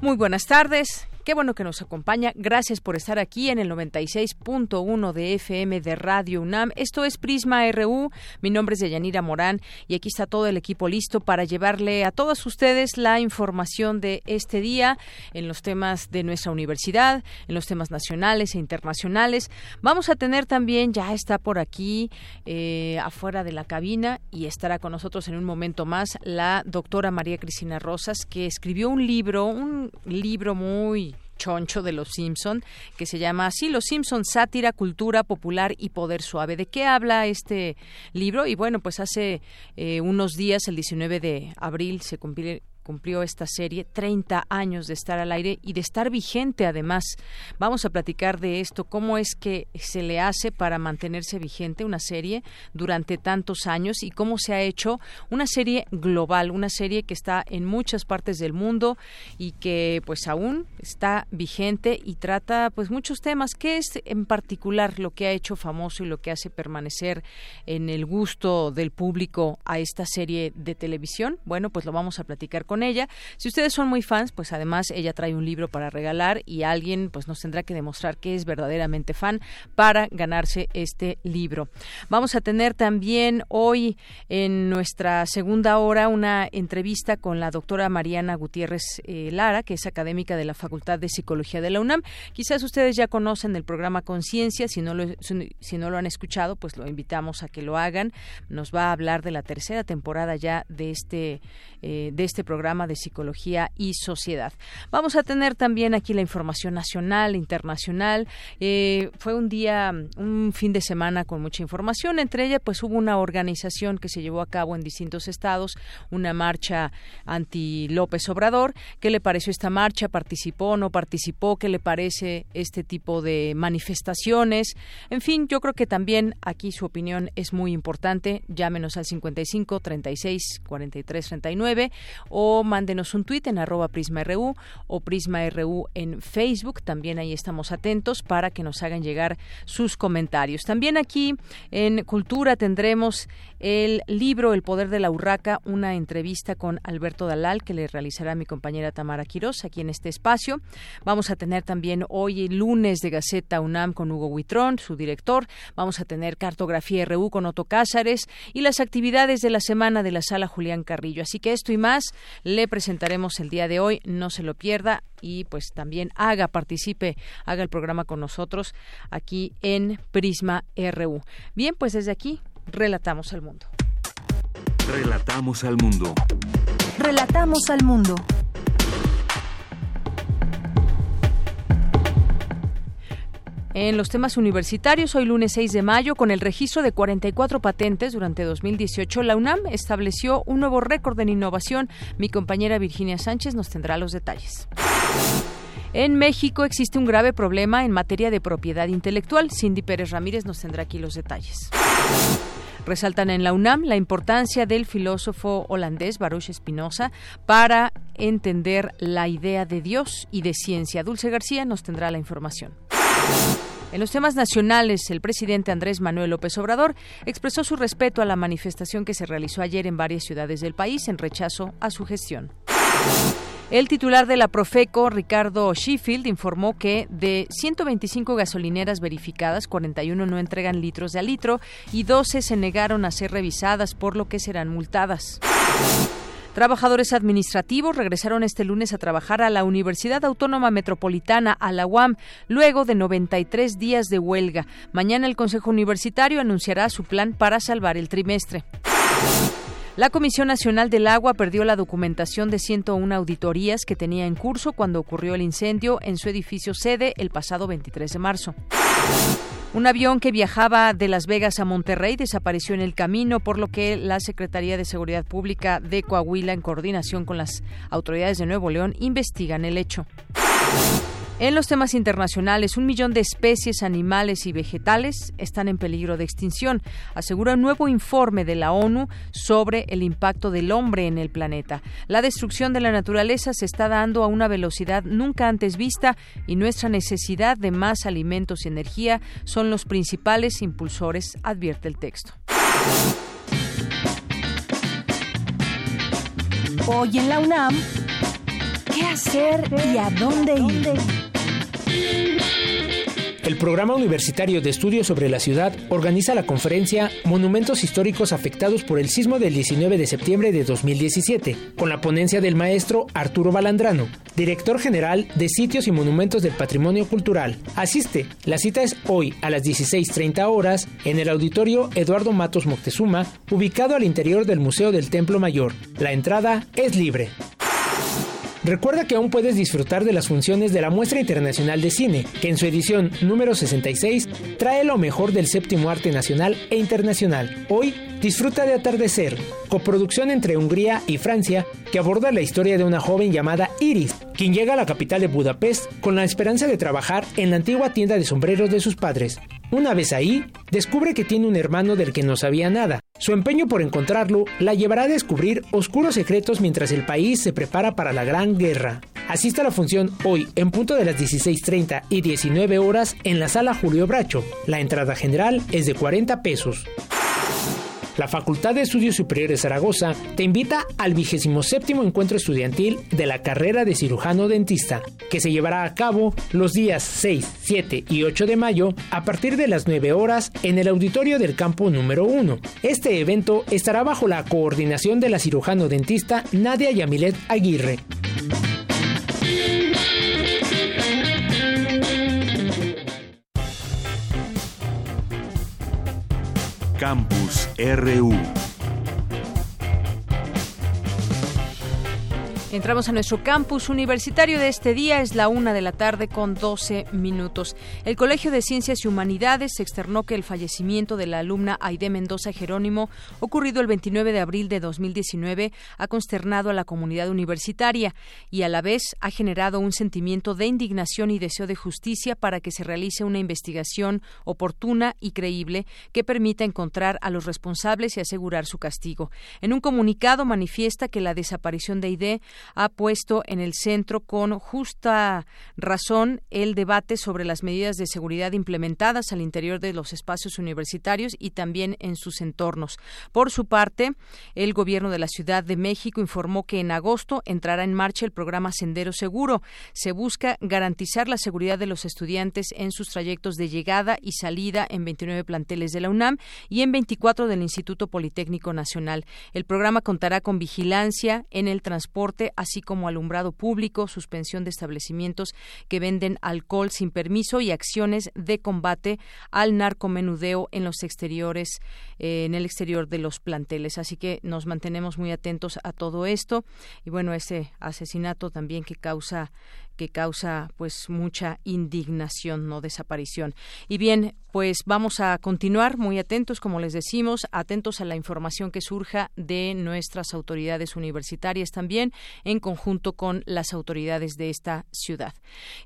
Muy buenas tardes. Qué bueno que nos acompaña. Gracias por estar aquí en el 96.1 de FM de Radio UNAM. Esto es Prisma RU. Mi nombre es Deyanira Morán y aquí está todo el equipo listo para llevarle a todos ustedes la información de este día en los temas de nuestra universidad, en los temas nacionales e internacionales. Vamos a tener también, ya está por aquí eh, afuera de la cabina y estará con nosotros en un momento más la doctora María Cristina Rosas, que escribió un libro, un libro muy choncho de Los Simpson, que se llama así, Los Simpson, sátira, cultura popular y poder suave. ¿De qué habla este libro? Y bueno, pues hace eh, unos días, el 19 de abril, se cumple, cumplió esta serie 30 años de estar al aire y de estar vigente además. Vamos a platicar de esto, cómo es que se le hace para mantenerse vigente una serie durante tantos años y cómo se ha hecho una serie global, una serie que está en muchas partes del mundo y que pues aún está vigente y trata pues muchos temas. ¿Qué es en particular lo que ha hecho famoso y lo que hace permanecer en el gusto del público a esta serie de televisión? Bueno, pues lo vamos a platicar con ella. Si ustedes son muy fans, pues además ella trae un libro para regalar y alguien pues nos tendrá que demostrar que es verdaderamente fan para ganarse este libro. Vamos a tener también hoy en nuestra segunda hora una entrevista con la doctora Mariana Gutiérrez eh, Lara, que es académica de la Facultad de Psicología de la UNAM. Quizás ustedes ya conocen el programa Conciencia, si no lo si no lo han escuchado, pues lo invitamos a que lo hagan. Nos va a hablar de la tercera temporada ya de este eh, de este programa de Psicología y Sociedad. Vamos a tener también aquí la información nacional, internacional. Eh, fue un día, un fin de semana con mucha información. Entre ellas, pues hubo una organización que se llevó a cabo en distintos estados, una marcha anti López Obrador. ¿Qué le pareció esta marcha? ¿Participó? ¿No participó? ¿Qué le parece este tipo de manifestaciones? En fin, yo creo que también aquí su opinión es muy importante. Llámenos al 55 36 43 39 o mándenos un tuit en arroba prisma.ru o prisma.ru en Facebook. También ahí estamos atentos para que nos hagan llegar sus comentarios. También aquí en Cultura tendremos el libro El Poder de la Urraca, una entrevista con Alberto Dalal que le realizará mi compañera Tamara Quiroz aquí en este espacio. Vamos a tener también hoy lunes de Gaceta UNAM con Hugo Huitrón, su director. Vamos a tener Cartografía RU con Otto Cázares y las actividades de la semana de la Sala Julián Carrillo. Así que esto y más le presentaremos el día de hoy. No se lo pierda y pues también haga, participe, haga el programa con nosotros aquí en Prisma RU. Bien, pues desde aquí relatamos al mundo. Relatamos al mundo. Relatamos al mundo. En los temas universitarios, hoy lunes 6 de mayo, con el registro de 44 patentes durante 2018, la UNAM estableció un nuevo récord en innovación. Mi compañera Virginia Sánchez nos tendrá los detalles. En México existe un grave problema en materia de propiedad intelectual. Cindy Pérez Ramírez nos tendrá aquí los detalles. Resaltan en la UNAM la importancia del filósofo holandés Baruch Spinoza para entender la idea de Dios y de ciencia. Dulce García nos tendrá la información. En los temas nacionales, el presidente Andrés Manuel López Obrador expresó su respeto a la manifestación que se realizó ayer en varias ciudades del país en rechazo a su gestión. El titular de la Profeco, Ricardo Sheffield, informó que de 125 gasolineras verificadas, 41 no entregan litros de a litro y 12 se negaron a ser revisadas, por lo que serán multadas. Trabajadores administrativos regresaron este lunes a trabajar a la Universidad Autónoma Metropolitana, a la UAM, luego de 93 días de huelga. Mañana el Consejo Universitario anunciará su plan para salvar el trimestre. La Comisión Nacional del Agua perdió la documentación de 101 auditorías que tenía en curso cuando ocurrió el incendio en su edificio sede el pasado 23 de marzo. Un avión que viajaba de Las Vegas a Monterrey desapareció en el camino, por lo que la Secretaría de Seguridad Pública de Coahuila, en coordinación con las autoridades de Nuevo León, investigan el hecho. En los temas internacionales, un millón de especies animales y vegetales están en peligro de extinción, asegura un nuevo informe de la ONU sobre el impacto del hombre en el planeta. La destrucción de la naturaleza se está dando a una velocidad nunca antes vista y nuestra necesidad de más alimentos y energía son los principales impulsores, advierte el texto. Hoy en la UNAM, ¿qué hacer y a dónde ir? El Programa Universitario de Estudios sobre la Ciudad organiza la conferencia Monumentos Históricos Afectados por el Sismo del 19 de septiembre de 2017, con la ponencia del maestro Arturo Balandrano, director general de Sitios y Monumentos del Patrimonio Cultural. Asiste, la cita es hoy a las 16.30 horas en el auditorio Eduardo Matos Moctezuma, ubicado al interior del Museo del Templo Mayor. La entrada es libre. Recuerda que aún puedes disfrutar de las funciones de la Muestra Internacional de Cine, que en su edición número 66 trae lo mejor del séptimo arte nacional e internacional. Hoy disfruta de Atardecer, coproducción entre Hungría y Francia, que aborda la historia de una joven llamada Iris, quien llega a la capital de Budapest con la esperanza de trabajar en la antigua tienda de sombreros de sus padres. Una vez ahí, descubre que tiene un hermano del que no sabía nada. Su empeño por encontrarlo la llevará a descubrir oscuros secretos mientras el país se prepara para la Gran Guerra. Asista a la función hoy en punto de las 16.30 y 19 horas en la sala Julio Bracho. La entrada general es de 40 pesos. La Facultad de Estudios Superiores Zaragoza te invita al 27 encuentro estudiantil de la carrera de cirujano dentista, que se llevará a cabo los días 6, 7 y 8 de mayo a partir de las 9 horas en el auditorio del campo número 1. Este evento estará bajo la coordinación de la cirujano dentista Nadia Yamilet Aguirre. Campus RU. Entramos a nuestro campus universitario de este día, es la una de la tarde con 12 minutos. El Colegio de Ciencias y Humanidades externó que el fallecimiento de la alumna Aide Mendoza Jerónimo, ocurrido el 29 de abril de 2019, ha consternado a la comunidad universitaria y a la vez ha generado un sentimiento de indignación y deseo de justicia para que se realice una investigación oportuna y creíble que permita encontrar a los responsables y asegurar su castigo. En un comunicado manifiesta que la desaparición de Aide ha puesto en el centro con justa razón el debate sobre las medidas de seguridad implementadas al interior de los espacios universitarios y también en sus entornos. Por su parte, el gobierno de la Ciudad de México informó que en agosto entrará en marcha el programa Sendero Seguro. Se busca garantizar la seguridad de los estudiantes en sus trayectos de llegada y salida en 29 planteles de la UNAM y en 24 del Instituto Politécnico Nacional. El programa contará con vigilancia en el transporte así como alumbrado público, suspensión de establecimientos que venden alcohol sin permiso y acciones de combate al narcomenudeo en los exteriores, eh, en el exterior de los planteles. Así que nos mantenemos muy atentos a todo esto y bueno, ese asesinato también que causa que causa pues mucha indignación, no desaparición. Y bien, pues vamos a continuar muy atentos, como les decimos, atentos a la información que surja de nuestras autoridades universitarias también, en conjunto con las autoridades de esta ciudad.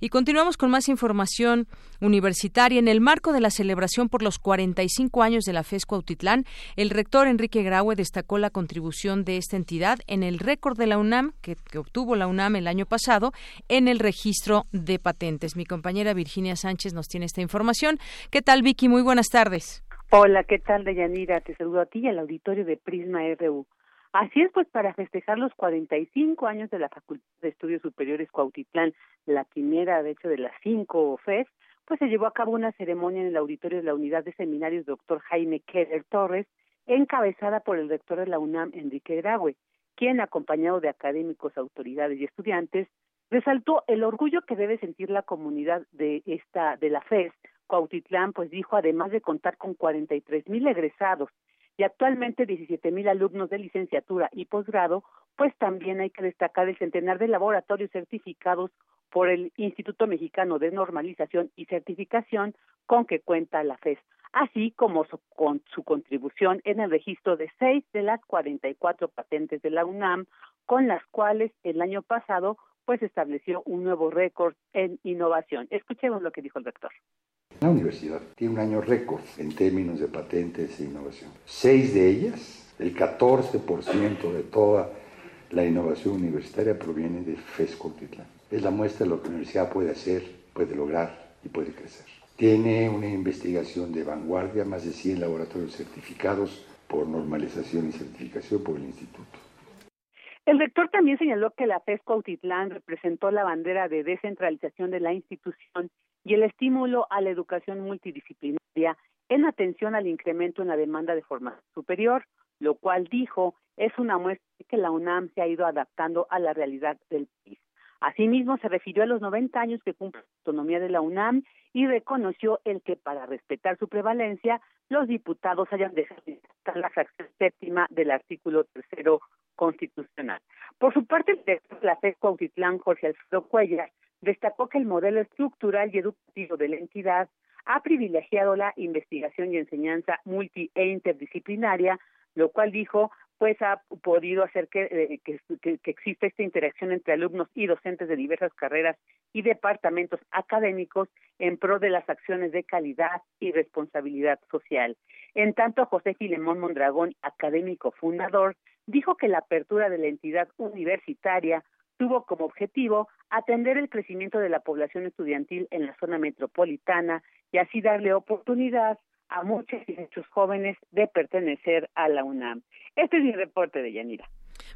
Y continuamos con más información universitaria. En el marco de la celebración por los 45 años de la FESCO Autitlán, el rector Enrique Graue destacó la contribución de esta entidad en el récord de la UNAM, que obtuvo la UNAM el año pasado, en el registro de patentes. Mi compañera Virginia Sánchez nos tiene esta información. ¿Qué tal, Vicky? Muy buenas tardes. Hola, ¿qué tal, Deyanira? Te saludo a ti y al auditorio de Prisma RU. Así es, pues para festejar los 45 años de la Facultad de Estudios Superiores Cuautitlán, la primera, de hecho, de las cinco FES, pues se llevó a cabo una ceremonia en el auditorio de la Unidad de Seminarios Doctor Jaime Keller Torres, encabezada por el rector de la UNAM, Enrique Graue, quien, acompañado de académicos, autoridades y estudiantes, resaltó el orgullo que debe sentir la comunidad de esta de la FES. Cuautitlán pues dijo además de contar con 43 mil egresados y actualmente 17 mil alumnos de licenciatura y posgrado, pues también hay que destacar el centenar de laboratorios certificados por el Instituto Mexicano de Normalización y Certificación con que cuenta la FES, así como su, con su contribución en el registro de seis de las 44 patentes de la UNAM, con las cuales el año pasado pues estableció un nuevo récord en innovación. Escuchemos lo que dijo el rector. La universidad tiene un año récord en términos de patentes e innovación. Seis de ellas, el 14% de toda la innovación universitaria proviene de FES Cotitlán. Es la muestra de lo que la universidad puede hacer, puede lograr y puede crecer. Tiene una investigación de vanguardia, más de 100 laboratorios certificados por normalización y certificación por el instituto. El rector también señaló que la FES Cuautitlán representó la bandera de descentralización de la institución y el estímulo a la educación multidisciplinaria en atención al incremento en la demanda de formación superior, lo cual dijo es una muestra de que la UNAM se ha ido adaptando a la realidad del país. Asimismo, se refirió a los 90 años que cumple la autonomía de la UNAM y reconoció el que para respetar su prevalencia, los diputados hayan dejado de la fracción séptima del artículo tercero constitucional. Por su parte, el director de la FED Cuautitlán, Jorge Alfredo Cuellar, destacó que el modelo estructural y educativo de la entidad ha privilegiado la investigación y enseñanza multi e interdisciplinaria, lo cual dijo pues ha podido hacer que, eh, que, que, exista esta interacción entre alumnos y docentes de diversas carreras y departamentos académicos en pro de las acciones de calidad y responsabilidad social. En tanto, José Filemón Mondragón, académico fundador, dijo que la apertura de la entidad universitaria tuvo como objetivo atender el crecimiento de la población estudiantil en la zona metropolitana y así darle oportunidad a muchos y muchos jóvenes de pertenecer a la UNAM. Este es mi reporte de Yanira.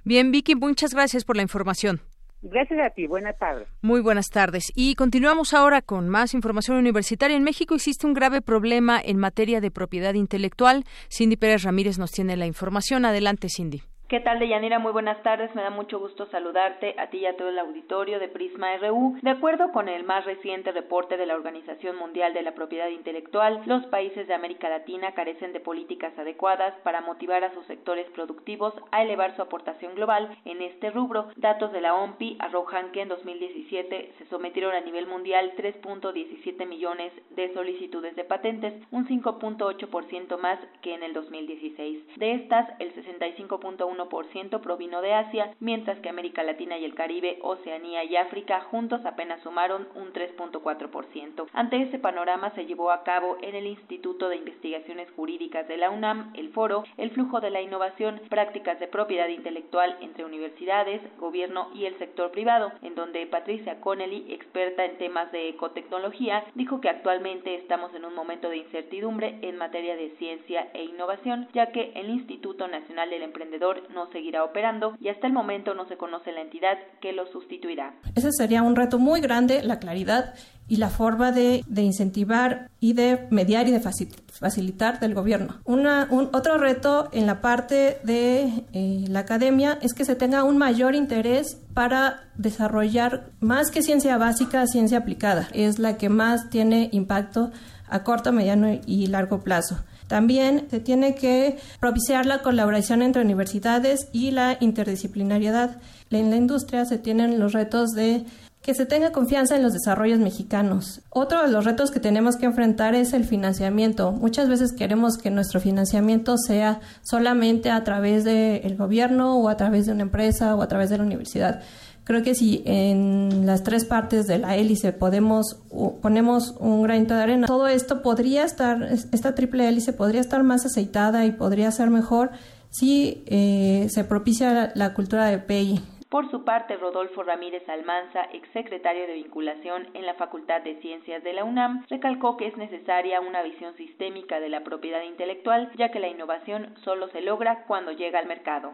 Bien, Vicky, muchas gracias por la información. Gracias a ti, buenas tardes. Muy buenas tardes. Y continuamos ahora con más información universitaria. En México existe un grave problema en materia de propiedad intelectual. Cindy Pérez Ramírez nos tiene la información. Adelante, Cindy. ¿Qué tal, Deyanira? Muy buenas tardes. Me da mucho gusto saludarte a ti y a todo el auditorio de Prisma RU. De acuerdo con el más reciente reporte de la Organización Mundial de la Propiedad Intelectual, los países de América Latina carecen de políticas adecuadas para motivar a sus sectores productivos a elevar su aportación global en este rubro. Datos de la OMPI arrojan que en 2017 se sometieron a nivel mundial 3.17 millones de solicitudes de patentes, un 5.8% más que en el 2016. De estas, el 65.1 ciento provino de Asia, mientras que América Latina y el Caribe, Oceanía y África juntos apenas sumaron un 3.4%. Ante ese panorama se llevó a cabo en el Instituto de Investigaciones Jurídicas de la UNAM el foro El flujo de la innovación, prácticas de propiedad intelectual entre universidades, gobierno y el sector privado, en donde Patricia Connelly, experta en temas de ecotecnología, dijo que actualmente estamos en un momento de incertidumbre en materia de ciencia e innovación, ya que el Instituto Nacional del Emprendedor no seguirá operando y hasta el momento no se conoce la entidad que lo sustituirá. Ese sería un reto muy grande, la claridad y la forma de, incentivar y de mediar y de facilitar del gobierno. Una, un, otro reto en la parte de eh, la academia es que se tenga un mayor interés para desarrollar más que ciencia básica, ciencia aplicada. Es la que más tiene impacto a corto, mediano y largo plazo. También se tiene que propiciar la colaboración entre universidades y la interdisciplinariedad. En la industria se tienen los retos de que se tenga confianza en los desarrollos mexicanos. Otro de los retos que tenemos que enfrentar es el financiamiento. Muchas veces queremos que nuestro financiamiento sea solamente a través del gobierno o a través de una empresa o a través de la universidad. Creo que si en las tres partes de la hélice podemos ponemos un granito de arena, todo esto podría estar, esta triple hélice podría estar más aceitada y podría ser mejor si eh, se propicia la cultura de PI. Por su parte, Rodolfo Ramírez Almanza, exsecretario de vinculación en la Facultad de Ciencias de la UNAM, recalcó que es necesaria una visión sistémica de la propiedad intelectual, ya que la innovación solo se logra cuando llega al mercado.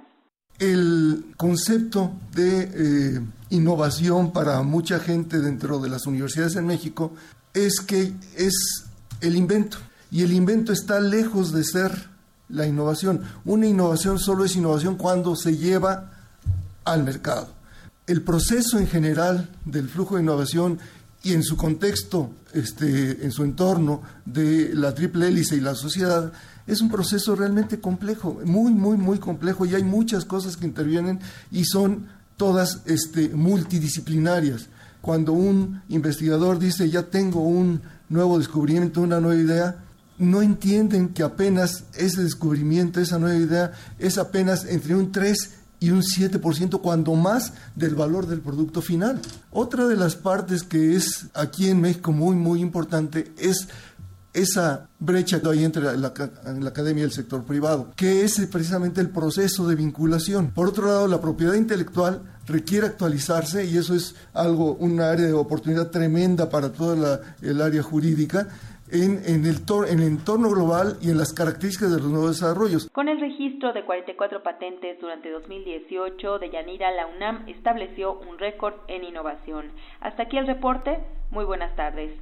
El concepto de eh, innovación para mucha gente dentro de las universidades en México es que es el invento. Y el invento está lejos de ser la innovación. Una innovación solo es innovación cuando se lleva al mercado. El proceso en general del flujo de innovación y en su contexto, este, en su entorno de la triple hélice y la sociedad, es un proceso realmente complejo, muy, muy, muy complejo y hay muchas cosas que intervienen y son todas este, multidisciplinarias. Cuando un investigador dice ya tengo un nuevo descubrimiento, una nueva idea, no entienden que apenas ese descubrimiento, esa nueva idea, es apenas entre un 3 y un 7% cuando más del valor del producto final. Otra de las partes que es aquí en México muy, muy importante es esa brecha que hay entre la, la, academia y el sector privado, que es precisamente el proceso de vinculación. Por otro lado, la propiedad intelectual requiere actualizarse y eso es algo, un área de oportunidad tremenda para toda el área jurídica en, en, el en el entorno global y en las características de los nuevos desarrollos. Con el registro de 44 patentes durante 2018 de Yanira, la UNAM estableció un récord en innovación. Hasta aquí el reporte. Muy buenas tardes.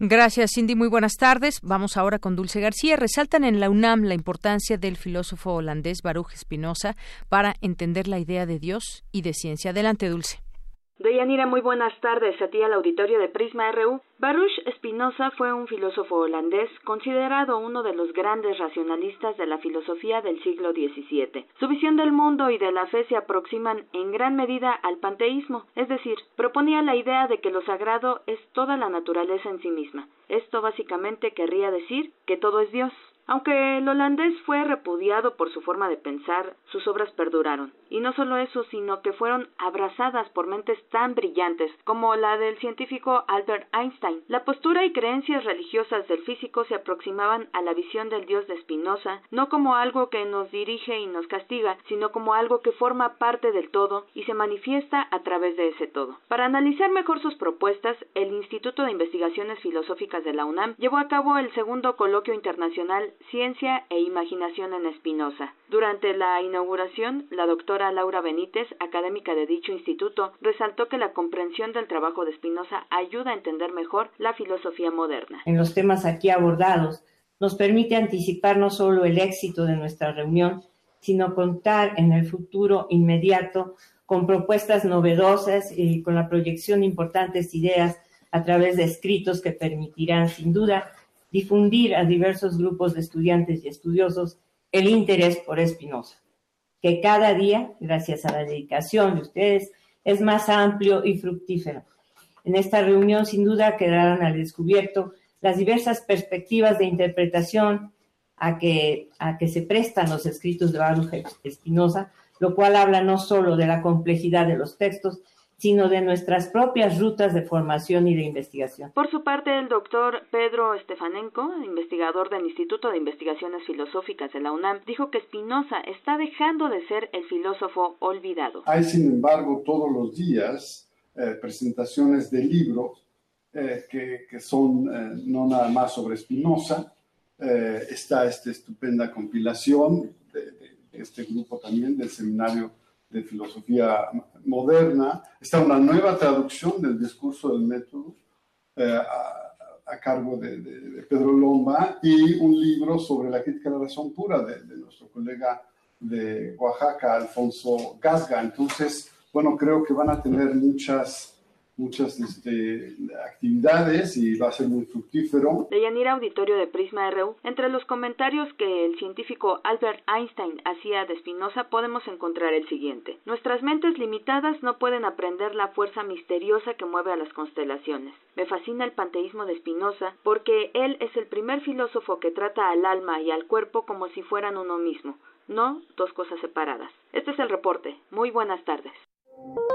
Gracias, Cindy. Muy buenas tardes. Vamos ahora con Dulce García. Resaltan en la UNAM la importancia del filósofo holandés Baruch Spinoza para entender la idea de Dios y de ciencia. Adelante, Dulce. Deyanira, muy buenas tardes a ti al auditorio de Prisma RU. Baruch Spinoza fue un filósofo holandés considerado uno de los grandes racionalistas de la filosofía del siglo XVII. Su visión del mundo y de la fe se aproximan en gran medida al panteísmo, es decir, proponía la idea de que lo sagrado es toda la naturaleza en sí misma. Esto básicamente querría decir que todo es Dios. Aunque el holandés fue repudiado por su forma de pensar, sus obras perduraron. Y no solo eso, sino que fueron abrazadas por mentes tan brillantes como la del científico Albert Einstein. La postura y creencias religiosas del físico se aproximaban a la visión del Dios de Spinoza, no como algo que nos dirige y nos castiga, sino como algo que forma parte del todo y se manifiesta a través de ese todo. Para analizar mejor sus propuestas, el Instituto de Investigaciones Filosóficas de la UNAM llevó a cabo el segundo coloquio internacional Ciencia e Imaginación en Espinosa. Durante la inauguración, la doctora Laura Benítez, académica de dicho instituto, resaltó que la comprensión del trabajo de Espinosa ayuda a entender mejor la filosofía moderna. En los temas aquí abordados, nos permite anticipar no solo el éxito de nuestra reunión, sino contar en el futuro inmediato con propuestas novedosas y con la proyección de importantes ideas a través de escritos que permitirán, sin duda, difundir a diversos grupos de estudiantes y estudiosos el interés por Espinosa, que cada día, gracias a la dedicación de ustedes, es más amplio y fructífero. En esta reunión, sin duda, quedarán al descubierto las diversas perspectivas de interpretación a que, a que se prestan los escritos de Baruch Espinosa, lo cual habla no solo de la complejidad de los textos, sino de nuestras propias rutas de formación y de investigación. Por su parte, el doctor Pedro Estefanenko, investigador del Instituto de Investigaciones Filosóficas de la UNAM, dijo que Spinoza está dejando de ser el filósofo olvidado. Hay, sin embargo, todos los días eh, presentaciones de libros eh, que, son eh, no nada más sobre Spinoza. está esta estupenda compilación de, de este grupo también del seminario de filosofía moderna. Está una nueva traducción del discurso del método eh, a, cargo de, Pedro Lomba y un libro sobre la crítica de la razón pura de, de nuestro colega de Oaxaca, Alfonso Gasga. Entonces, bueno, creo que van a tener muchas muchas este, actividades y va a ser muy fructífero. De Yanira Auditorio de Prisma RU, entre los comentarios que el científico Albert Einstein hacía de Spinoza podemos encontrar el siguiente. Nuestras mentes limitadas no pueden aprender la fuerza misteriosa que mueve a las constelaciones. Me fascina el panteísmo de Spinoza porque él es el primer filósofo que trata al alma y al cuerpo como si fueran uno mismo, no dos cosas separadas. Este es el reporte. Muy buenas tardes.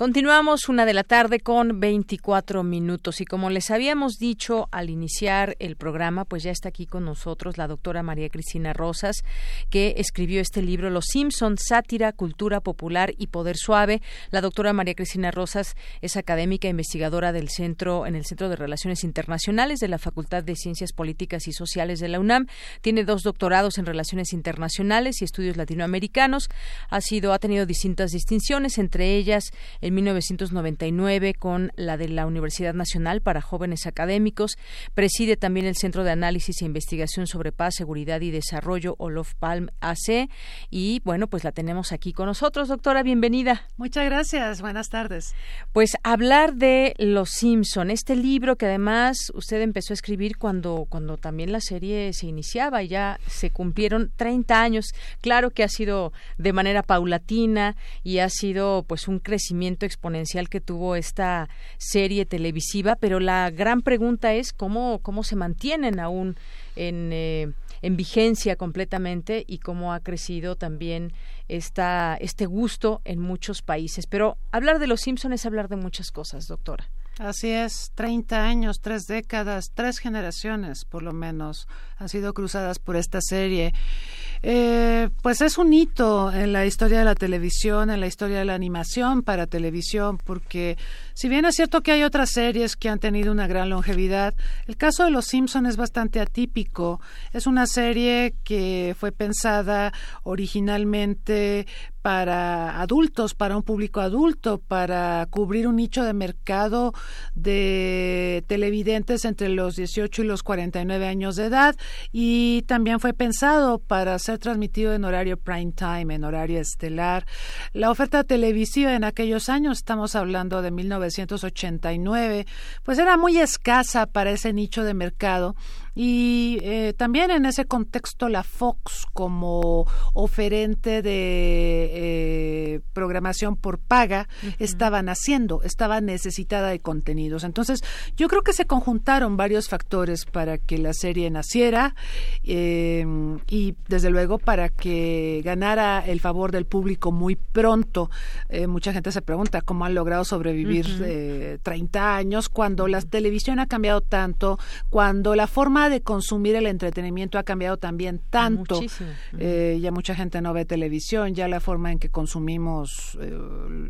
Continuamos una de la tarde con 24 minutos y como les habíamos dicho al iniciar el programa, pues ya está aquí con nosotros la doctora María Cristina Rosas, que escribió este libro Los Simpsons, sátira, cultura popular y poder suave. La doctora María Cristina Rosas es académica e investigadora del centro en el Centro de Relaciones Internacionales de la Facultad de Ciencias Políticas y Sociales de la UNAM. Tiene dos doctorados en Relaciones Internacionales y Estudios Latinoamericanos. Ha sido ha tenido distintas distinciones, entre ellas en 1999 con la de la Universidad Nacional para Jóvenes Académicos. Preside también el Centro de Análisis e Investigación sobre Paz, Seguridad y Desarrollo, Olof Palm AC. Y bueno, pues la tenemos aquí con nosotros. Doctora, bienvenida. Muchas gracias. Buenas tardes. Pues hablar de Los Simpson, este libro que además usted empezó a escribir cuando, cuando también la serie se iniciaba y ya se cumplieron 30 años. Claro que ha sido de manera paulatina y ha sido pues un crecimiento exponencial que tuvo esta serie televisiva, pero la gran pregunta es cómo, cómo se mantienen aún en, eh, en vigencia completamente y cómo ha crecido también esta, este gusto en muchos países. Pero hablar de los Simpsons es hablar de muchas cosas, doctora. Así es, 30 años, tres décadas, tres generaciones por lo menos han sido cruzadas por esta serie. Eh, pues es un hito en la historia de la televisión, en la historia de la animación para televisión, porque si bien es cierto que hay otras series que han tenido una gran longevidad, el caso de Los Simpson es bastante atípico. Es una serie que fue pensada originalmente para adultos, para un público adulto, para cubrir un nicho de mercado de televidentes entre los 18 y los 49 años de edad y también fue pensado para ser transmitido en horario prime time, en horario estelar. La oferta televisiva en aquellos años, estamos hablando de 1989, pues era muy escasa para ese nicho de mercado y eh, también en ese contexto la Fox como oferente de eh, programación por paga estaba naciendo, estaba necesitada de contenidos. Entonces yo creo que se conjuntaron varios factores para que la serie naciera eh, y desde luego para que ganara el favor del público muy pronto. mucha gente se pregunta cómo han logrado sobrevivir 30 años cuando la televisión ha cambiado tanto, cuando la forma de consumir el entretenimiento ha cambiado también tanto. Eh, ya mucha gente no ve televisión, ya la forma en que consumimos eh,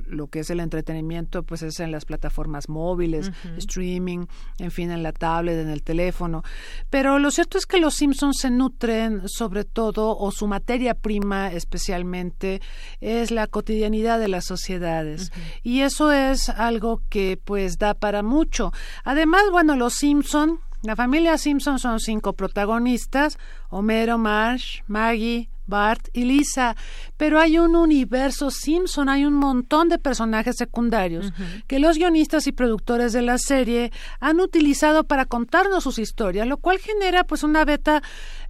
lo que es el entretenimiento, pues es en las plataformas móviles, streaming, en fin, en la tablet, en el teléfono. Pero lo cierto es que los Simpsons se nutren sobre todo, o su materia prima especialmente, es la cotidianidad de las sociedades. Y eso es algo que pues da para mucho. Además, bueno, los Simpson la familia Simpson son cinco protagonistas, Homero, Marsh, Maggie, Bart y Lisa, pero hay un universo Simpson, hay un montón de personajes secundarios que los guionistas y productores de la serie han utilizado para contarnos sus historias, lo cual genera pues una beta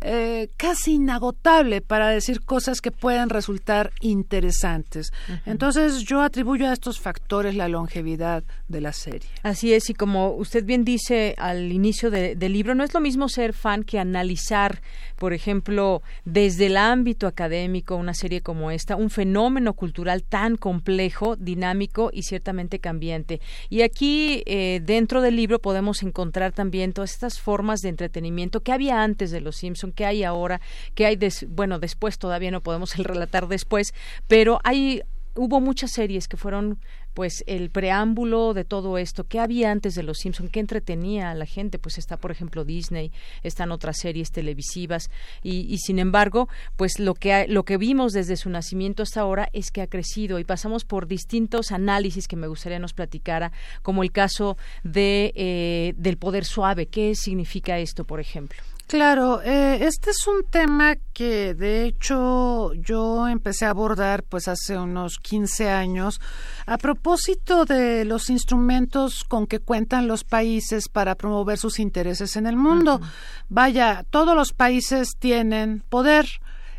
eh, casi inagotable para decir cosas que puedan resultar interesantes. Entonces yo atribuyo a estos factores la longevidad de la serie. Así es, y como usted bien dice al inicio del libro, no es lo mismo ser fan que analizar, por ejemplo, desde el ámbito académico una serie como esta, un fenómeno cultural tan complejo, dinámico y ciertamente cambiante. Y aquí eh, dentro del libro podemos encontrar también todas estas formas de entretenimiento que había antes de Los Simpson qué hay ahora, qué hay, bueno, después todavía no podemos relatar después, pero hay hubo muchas series que fueron pues el preámbulo de todo esto. Qué había antes de los Simpson qué entretenía a la gente pues está por ejemplo Disney están otras series televisivas y, y, sin embargo pues lo que lo que vimos desde su nacimiento hasta ahora es que ha crecido y pasamos por distintos análisis que me gustaría nos platicara como el caso de eh, del poder suave. Qué significa esto por ejemplo Claro, eh, este es un tema que de hecho yo empecé a abordar pues hace unos 15 años a propósito de los instrumentos con que cuentan los países para promover sus intereses en el mundo. Vaya, todos los países tienen poder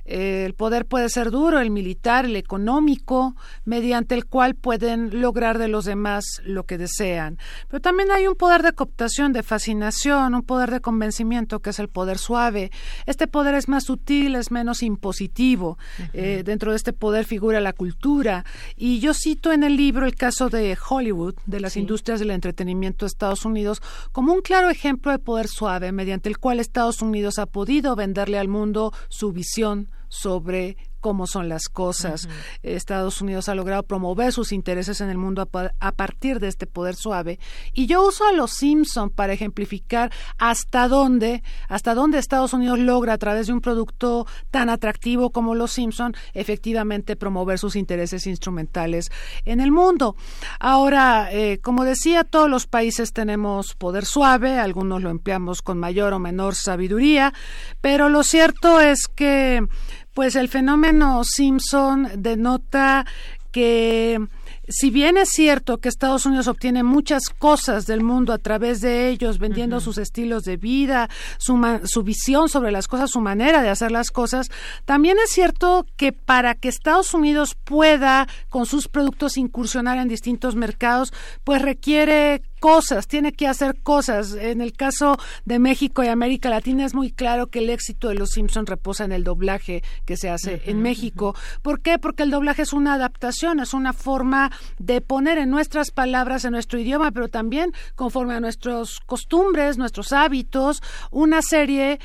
el poder puede ser duro, el militar, el económico, mediante el cual pueden lograr de los demás lo que desean. Pero también hay un poder de cooptación, de fascinación, un poder de convencimiento que es el poder suave. Este poder es más sutil, es menos impositivo. Eh, dentro de este poder figura la cultura. Y yo cito en el libro el caso de Hollywood, de las industrias del entretenimiento de Estados Unidos, como un claro ejemplo de poder suave, mediante el cual Estados Unidos ha podido venderle al mundo su visión sobre cómo son las cosas. Estados Unidos ha logrado promover sus intereses en el mundo a, partir de este poder suave. Y yo uso a los Simpson para ejemplificar hasta dónde, hasta dónde Estados Unidos logra a través de un producto tan atractivo como los Simpson efectivamente promover sus intereses instrumentales en el mundo. Ahora, eh, como decía, todos los países tenemos poder suave, algunos lo empleamos con mayor o menor sabiduría, pero lo cierto es que pues el fenómeno Simpson denota que si bien es cierto que Estados Unidos obtiene muchas cosas del mundo a través de ellos, vendiendo sus estilos de vida, su, su, visión sobre las cosas, su manera de hacer las cosas, también es cierto que para que Estados Unidos pueda con sus productos incursionar en distintos mercados, pues requiere cosas, tiene que hacer cosas. En el caso de México y América Latina es muy claro que el éxito de Los Simpson reposa en el doblaje que se hace en México. ¿Por qué? Porque el doblaje es una adaptación, es una forma de poner en nuestras palabras, en nuestro idioma, pero también conforme a nuestros costumbres, nuestros hábitos, una serie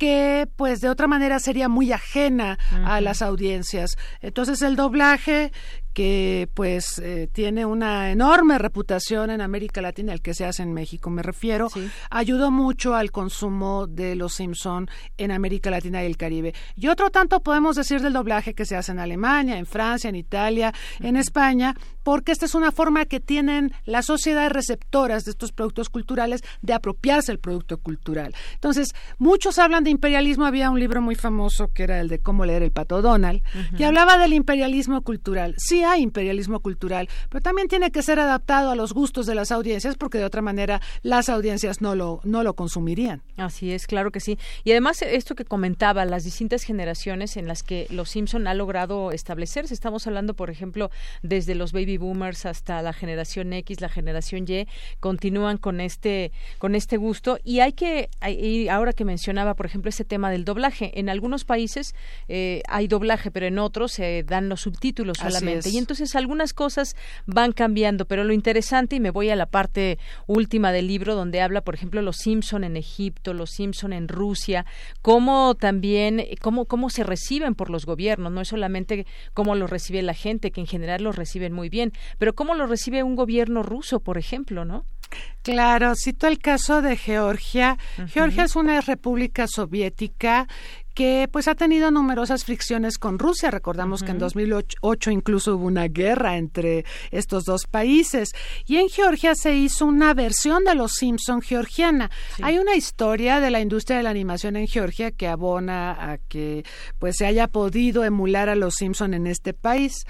que pues de otra manera sería muy ajena a las audiencias. Entonces el doblaje que pues eh, tiene una enorme reputación en América Latina, el que se hace en México, me refiero, ayudó mucho al consumo de los Simpson en América Latina y el Caribe. Y otro tanto podemos decir del doblaje que se hace en Alemania, en Francia, en Italia, en España, porque esta es una forma que tienen las sociedades receptoras de estos productos culturales de apropiarse del producto cultural. Entonces, muchos hablan de imperialismo, había un libro muy famoso que era el de cómo leer el pato Donald, que hablaba del imperialismo cultural. Sí hay imperialismo cultural, pero también tiene que ser adaptado a los gustos de las audiencias porque de otra manera las audiencias no lo, no lo consumirían. Así es, claro que sí. Y además esto que comentaba, las distintas generaciones en las que los Simpson ha logrado establecerse. Estamos hablando, por ejemplo, desde los baby boomers hasta la generación X, la generación Y, continúan con este, con este gusto. Y hay que, y ahora que mencionaba, por ejemplo, ese tema del doblaje, en algunos países eh, hay doblaje, pero en otros se dan los subtítulos solamente y entonces algunas cosas van cambiando, pero lo interesante, y me voy a la parte última del libro donde habla, por ejemplo, los Simpson en Egipto, los Simpson en Rusia, cómo también, cómo, cómo se reciben por los gobiernos, no es solamente cómo los recibe la gente, que en general los reciben muy bien, pero cómo lo recibe un gobierno ruso, por ejemplo, ¿no? Claro, cito el caso de Georgia. Georgia es una república soviética que pues ha tenido numerosas fricciones con Rusia. Recordamos que en 2008 incluso hubo una guerra entre estos dos países. Y en Georgia se hizo una versión de Los Simpson georgiana. Hay una historia de la industria de la animación en Georgia que abona a que pues se haya podido emular a Los Simpson en este país.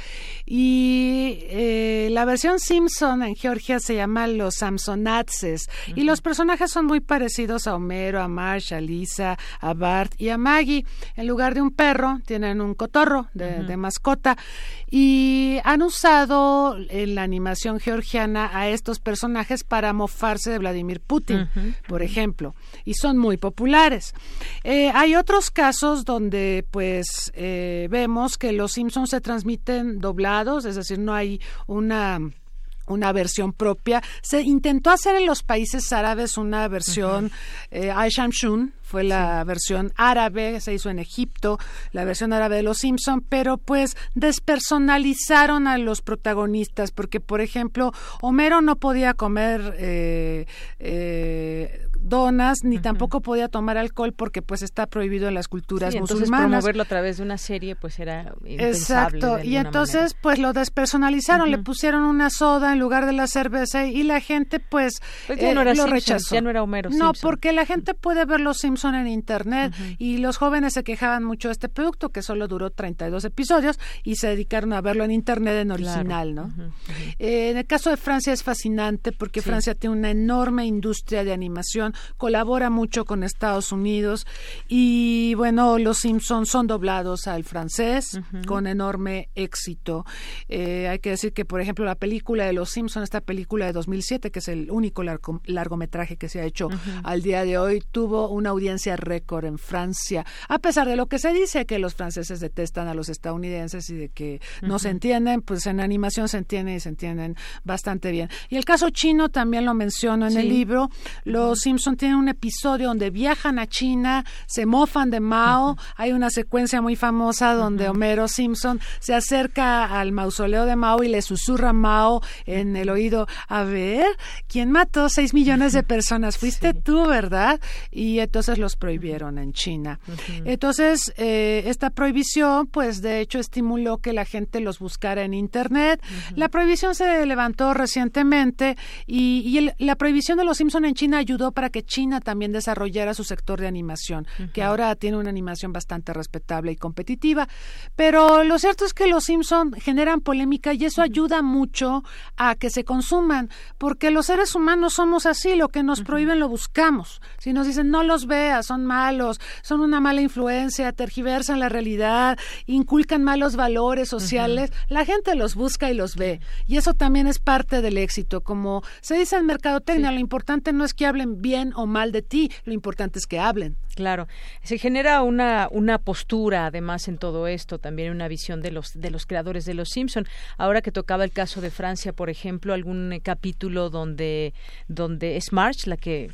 Y eh, la versión Simpson en Georgia se llama Los Samsonatses. Y los personajes son muy parecidos a Homero, a Marsh, a Lisa, a Bart y a Maggie en lugar de un perro, tienen un cotorro de, mascota y han usado en la animación georgiana a estos personajes para mofarse de Vladimir Putin, por ejemplo, y son muy populares. Eh, hay otros casos donde pues eh, vemos que los Simpsons se transmiten doblados, es decir, no hay una una versión propia. Se intentó hacer en los países árabes una versión uh Shun, fue la versión árabe, se hizo en Egipto, la versión árabe de Los Simpson, pero pues despersonalizaron a los protagonistas, porque por ejemplo, Homero no podía comer eh, eh, donas ni tampoco podía tomar alcohol porque pues está prohibido en las culturas sí, entonces promoverlo a través de una serie pues era exacto y entonces pues lo despersonalizaron le pusieron una soda en lugar de la cerveza y la gente pues, pues ya no eh, era lo Simpson, rechazó. ya no era Homero no porque la gente puede ver los Simpson en internet y los jóvenes se quejaban mucho de este producto que solo duró 32 episodios y se dedicaron a verlo en internet en original no eh, en el caso de Francia es fascinante porque Francia tiene una enorme industria de animación televisión, colabora mucho con Estados Unidos y bueno, los Simpsons son doblados al francés con enorme éxito. Eh, hay que decir que, por ejemplo, la película de los Simpsons, esta película de 2007, que es el único largometraje que se ha hecho al día de hoy, tuvo una audiencia récord en Francia, a pesar de lo que se dice que los franceses detestan a los estadounidenses y de que no se entienden, pues en animación se entienden y se entienden bastante bien. Y el caso chino también lo menciono en el libro. Los Simpson tienen un episodio donde viajan a China, se mofan de Mao. Hay una secuencia muy famosa donde Homero Simpson se acerca al mausoleo de Mao y le susurra a Mao en el oído, a ver, ¿quién mató seis millones de personas? Fuiste tú, ¿verdad? Y entonces los prohibieron en China. Entonces, eh, esta prohibición, pues de hecho estimuló que la gente los buscara en Internet. La prohibición se levantó recientemente y, la prohibición de los Simpson en China ayudó para que China también desarrollara su sector de animación, que ahora tiene una animación bastante respetable y competitiva. Pero lo cierto es que los Simpson generan polémica y eso ayuda mucho a que se consuman, porque los seres humanos somos así, lo que nos prohíben lo buscamos. Si nos dicen no los veas, son malos, son una mala influencia, tergiversan la realidad, inculcan malos valores sociales, la gente los busca y los ve. Y eso también es parte del éxito. Como se dice en mercadotecnia, lo importante no es que hablen bien o mal de ti, lo importante es que hablen. Claro, se genera una, una postura además en todo esto, también una visión de los, de los creadores de Los Simpson. Ahora que tocaba el caso de Francia, por ejemplo, algún capítulo donde, donde es March la que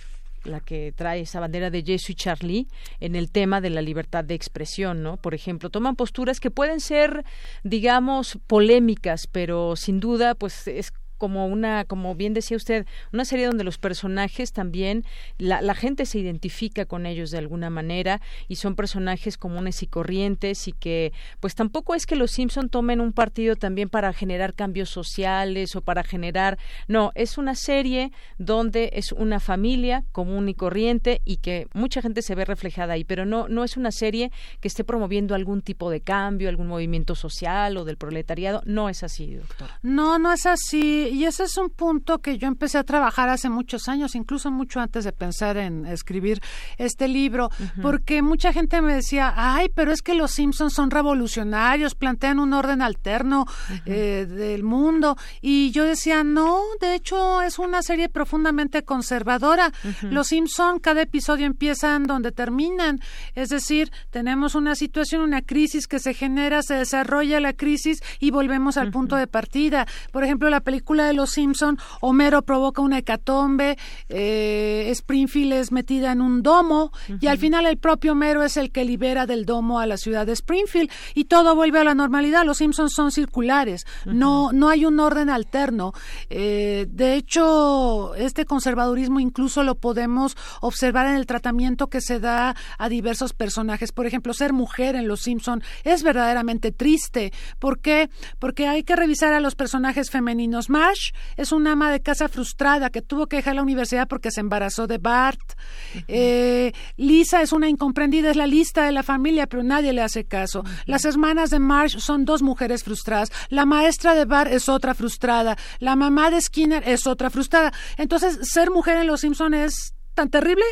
la que trae esa bandera de Jesús y Charlie en el tema de la libertad de expresión, ¿no? Por ejemplo, toman posturas que pueden ser, digamos, polémicas, pero sin duda, pues es como una, como bien decía usted, una serie donde los personajes también, la, la, gente se identifica con ellos de alguna manera y son personajes comunes y corrientes y que pues tampoco es que los Simpson tomen un partido también para generar cambios sociales o para generar, no, es una serie donde es una familia común y corriente y que mucha gente se ve reflejada ahí, pero no, no es una serie que esté promoviendo algún tipo de cambio, algún movimiento social o del proletariado, no es así, doctor. No, no es así y ese es un punto que yo empecé a trabajar hace muchos años, incluso mucho antes de pensar en escribir este libro, porque mucha gente me decía, ay, pero es que los Simpsons son revolucionarios, plantean un orden alterno eh, del mundo. Y yo decía, no, de hecho es una serie profundamente conservadora. Los Simpsons, cada episodio empiezan donde terminan. Es decir, tenemos una situación, una crisis que se genera, se desarrolla la crisis y volvemos al punto de partida. Por ejemplo, la película de Los Simpson, Homero provoca una hecatombe, eh, Springfield es metida en un domo y al final el propio Homero es el que libera del domo a la ciudad de Springfield y todo vuelve a la normalidad. Los Simpsons son circulares, no no hay un orden alterno. Eh, de hecho, este conservadurismo incluso lo podemos observar en el tratamiento que se da a diversos personajes. Por ejemplo, ser mujer en Los Simpson es verdaderamente triste. ¿Por qué? Porque hay que revisar a los personajes femeninos más es una ama de casa frustrada que tuvo que dejar la universidad porque se embarazó de Bart. Eh, Lisa es una incomprendida, es la lista de la familia, pero nadie le hace caso. Las hermanas de Marsh son dos mujeres frustradas. La maestra de Bart es otra frustrada. La mamá de Skinner es otra frustrada. Entonces, ser mujer en Los Simpson es tan terrible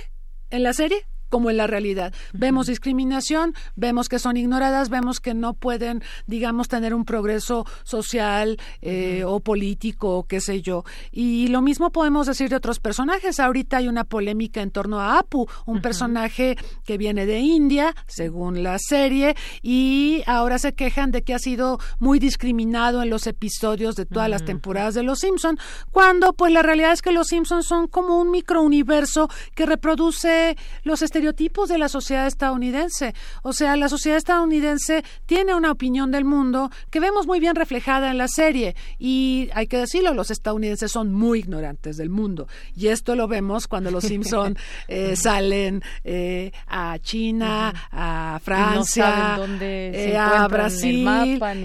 en la serie como en la realidad. Vemos discriminación, vemos que son ignoradas, vemos que no pueden, digamos, tener un progreso social eh, o político o qué sé yo. Y lo mismo podemos decir de otros personajes. Ahorita hay una polémica en torno a Apu, un personaje que viene de India, según la serie, y ahora se quejan de que ha sido muy discriminado en los episodios de todas las temporadas de Los Simpson, cuando pues la realidad es que Los Simpson son como un microuniverso que reproduce los estereotipos estereotipos de la sociedad estadounidense. O sea, la sociedad estadounidense tiene una opinión del mundo que vemos muy bien reflejada en la serie. Y hay que decirlo, los estadounidenses son muy ignorantes del mundo. Y esto lo vemos cuando los Simpson eh, salen eh, a China, a Francia, eh, a Brasil.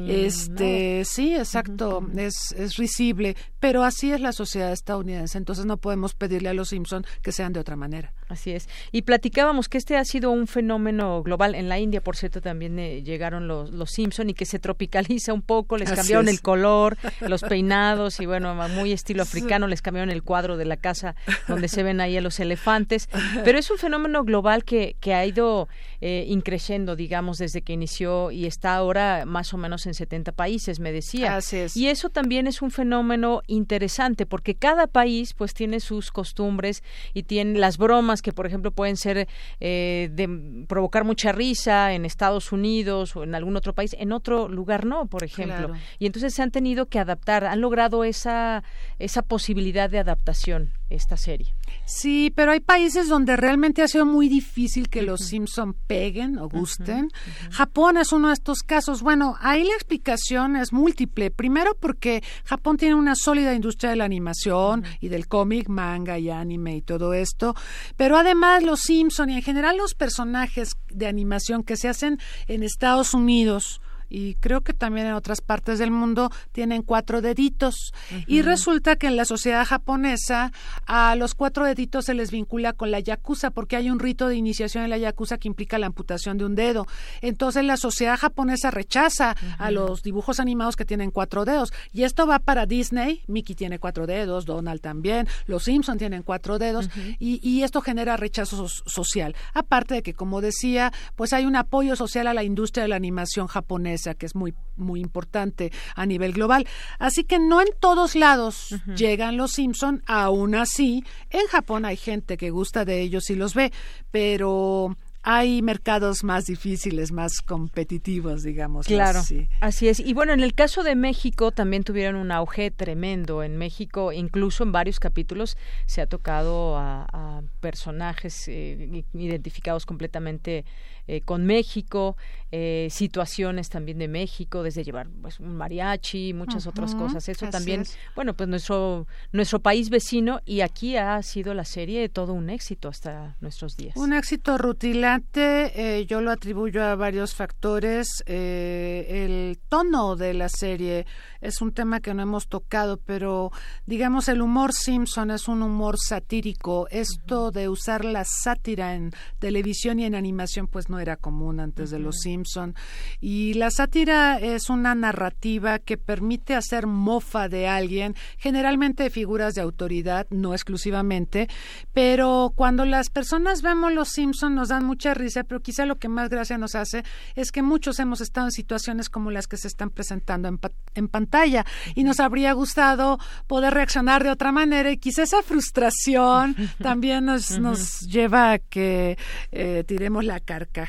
este, sí, exacto. es, es risible. Pero así es la sociedad estadounidense. Entonces no podemos pedirle a los Simpson que sean de otra manera. Así es. Y platicábamos que este ha sido un fenómeno global. En la India, por cierto, también eh, llegaron los, los Simpson y que se tropicaliza un poco, les cambiaron el color, los peinados y bueno, muy estilo africano, les cambiaron el cuadro de la casa donde se ven ahí a los elefantes. Pero es un fenómeno global que, que ha ido eh, increciendo, digamos, desde que inició y está ahora más o menos en 70 países, me decía. Así es. Y eso también es un fenómeno interesante porque cada país pues tiene sus costumbres y tiene las bromas que, por ejemplo, pueden ser eh, de provocar mucha risa en Estados Unidos o en algún otro país, en otro lugar no, por ejemplo. Y entonces se han tenido que adaptar, han logrado esa, esa posibilidad de adaptación esta serie. Sí, pero hay países donde realmente ha sido muy difícil que los Simpson peguen o gusten. Japón es uno de estos casos. Bueno, ahí la explicación es múltiple. Primero porque Japón tiene una sólida industria de la animación y del cómic, manga y anime y todo esto. Pero además los Simpson y en general los personajes de animación que se hacen en Estados Unidos y creo que también en otras partes del mundo tienen cuatro deditos. Y resulta que en la sociedad japonesa a los cuatro deditos se les vincula con la yakuza porque hay un rito de iniciación en la yakuza que implica la amputación de un dedo. Entonces la sociedad japonesa rechaza a los dibujos animados que tienen cuatro dedos. Y esto va para Disney. Mickey tiene cuatro dedos, Donald también, los Simpson tienen cuatro dedos y, y esto genera rechazo social. Aparte de que, como decía, pues hay un apoyo social a la industria de la animación japonesa que es muy, muy importante a nivel global. Así que no en todos lados llegan los Simpson, aún así, en Japón hay gente que gusta de ellos y los ve, pero hay mercados más difíciles, más competitivos, digamos. Claro, así. es. Y bueno, en el caso de México también tuvieron un auge tremendo. En México, incluso en varios capítulos, se ha tocado a, personajes eh, identificados completamente eh, con México, eh, situaciones también de México, desde llevar pues, un mariachi, muchas otras cosas. Eso también, bueno, pues nuestro, nuestro país vecino y aquí ha sido la serie todo un éxito hasta nuestros días. Un éxito rutilante, eh, yo lo atribuyo a varios factores. el tono de la serie es un tema que no hemos tocado, pero digamos el humor Simpson es un humor satírico. Esto de usar la sátira en televisión y en animación pues no era común antes de los Simpson. Y la sátira es una narrativa que permite hacer mofa de alguien, generalmente de figuras de autoridad, no exclusivamente, pero cuando las personas vemos los Simpson nos dan mucha risa, pero quizá lo que más gracia nos hace es que muchos hemos estado en situaciones como las que se están presentando en, en pantalla y nos habría gustado poder reaccionar de otra manera y quizá esa frustración también nos, nos lleva a que eh, tiremos la carcajada.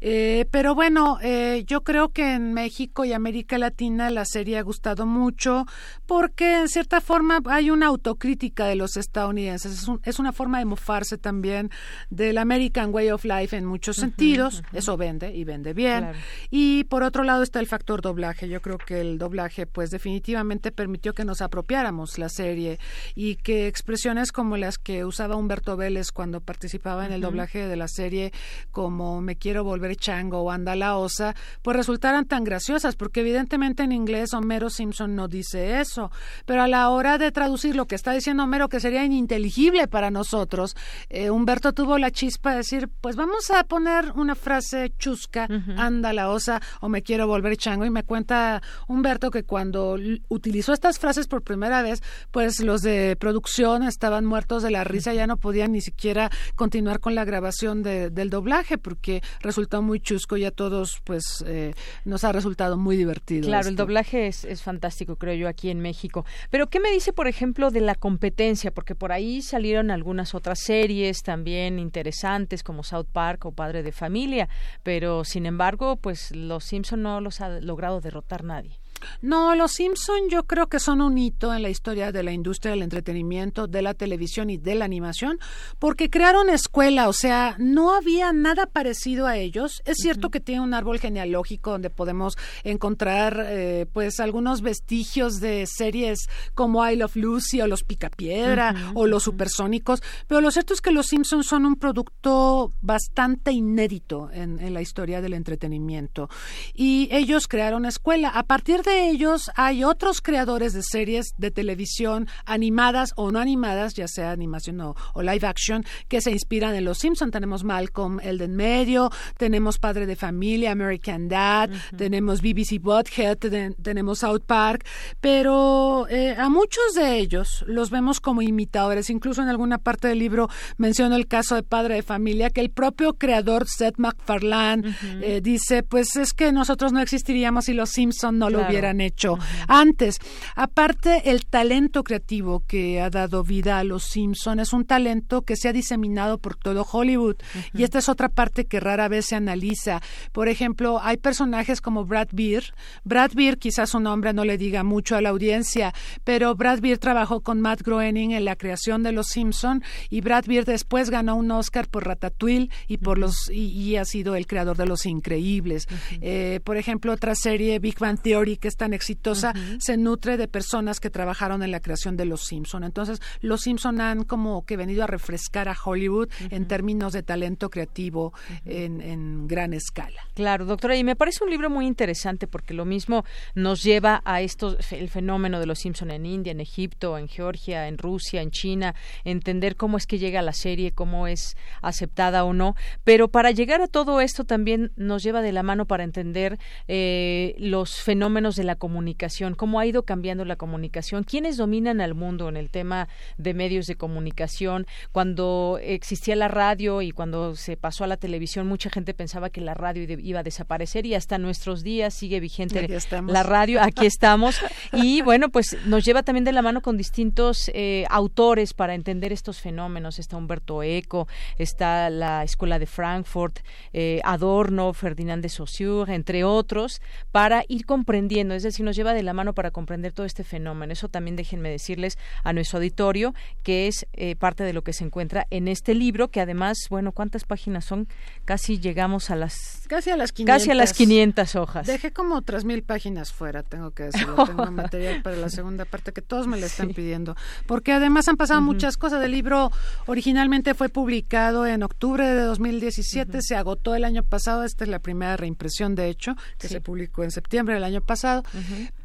Eh, pero bueno, eh, yo creo que en México y América Latina la serie ha gustado mucho porque en cierta forma hay una autocrítica de los estadounidenses. Es, una forma de mofarse también del American Way of Life en muchos sentidos. Eso vende y vende bien. Y por otro lado está el factor doblaje. Yo creo que el doblaje pues definitivamente permitió que nos apropiáramos la serie y que expresiones como las que usaba Humberto Vélez cuando participaba en el doblaje de la serie como Me quiero volver chango o Anda la osa, pues resultaran tan graciosas porque evidentemente en inglés Homero Simpson no dice eso, pero a la hora de traducir lo que está diciendo Homero que sería ininteligible para nosotros, eh, Humberto tuvo la chispa de decir, pues vamos a poner una frase chusca, anda la osa o me quiero volver chango y me cuenta Humberto que cuando utilizó estas frases por primera vez, pues los de producción estaban muertos de la risa, ya no podían ni siquiera continuar con la grabación del doblaje porque resultó muy chusco y a todos pues eh, nos ha resultado muy divertido. Claro, el doblaje es, es fantástico, creo yo, aquí en México. Pero ¿qué me dice, por ejemplo, de la competencia? Porque por ahí salieron algunas otras series también interesantes como South Park o Padre de Familia, pero sin embargo, pues los Simpson no los ha logrado derrotar nadie. No, los Simpson yo creo que son un hito en la historia de la industria del entretenimiento, de la televisión y de la animación, porque crearon escuela, o sea, no había nada parecido a ellos. Es cierto que tiene un árbol genealógico donde podemos encontrar, eh, pues, algunos vestigios de series como I Love Lucy o Los Picapiedra o Los Supersónicos, pero lo cierto es que los Simpsons son un producto bastante inédito en, en la historia del entretenimiento y ellos crearon escuela. A partir de ellos hay otros creadores de series de televisión animadas o no animadas, ya sea animación o, live action, que se inspiran en Los Simpson. Tenemos Malcolm, el de en medio, tenemos Padre de Familia, American Dad, tenemos BBC Butthead, tenemos South Park, pero eh, a muchos de ellos los vemos como imitadores. Incluso en alguna parte del libro menciono el caso de Padre de Familia, que el propio creador Seth MacFarlane eh, dice, pues es que nosotros no existiríamos si los Simpson no lo hubieran hecho antes. Aparte, el talento creativo que ha dado vida a los Simpson es un talento que se ha diseminado por todo Hollywood. Y esta es otra parte que rara vez se analiza. Por ejemplo, hay personajes como Brad Beer. Brad Beer, quizás su nombre no le diga mucho a la audiencia, pero Brad Beer trabajó con Matt Groening en la creación de Los Simpson y Brad Beer después ganó un Oscar por Ratatouille y por los y, ha sido el creador de Los Increíbles. Eh, por ejemplo, otra serie Big Bang Theory que es tan exitosa se nutre de personas que trabajaron en la creación de Los Simpson. Entonces, Los Simpson han como que venido a refrescar a Hollywood en términos de talento creativo en, gran escala. Claro, doctora, y me parece un libro muy interesante porque lo mismo nos lleva a esto, el fenómeno de los Simpson en India, en Egipto, en Georgia, en Rusia, en China, entender cómo es que llega la serie, cómo es aceptada o no, pero para llegar a todo esto también nos lleva de la mano para entender eh, los fenómenos de la comunicación, cómo ha ido cambiando la comunicación, quiénes dominan al mundo en el tema de medios de comunicación, cuando existía la radio y cuando se pasó a la televisión, mucha gente pensaba que la radio iba a desaparecer y hasta nuestros días sigue vigente la radio. Aquí estamos. y bueno, pues nos lleva también de la mano con distintos eh, autores para entender estos fenómenos. Está Humberto Eco, está la Escuela de Frankfurt, eh, Adorno, Ferdinand de Saussure, entre otros, para ir comprendiendo. Es decir, nos lleva de la mano para comprender todo este fenómeno. Eso también déjenme decirles a nuestro auditorio que es eh, parte de lo que se encuentra en este libro, que además, bueno, ¿cuántas páginas son? Casi llegamos a las... Casi a las 500. Casi a las 500 hojas. Dejé como 3.000 páginas fuera, tengo que decirlo. Tengo material para la segunda parte que todos me la están pidiendo. Porque además han pasado muchas cosas. El libro originalmente fue publicado en octubre de 2017, se agotó el año pasado. Esta es la primera reimpresión, de hecho, que se publicó en septiembre del año pasado.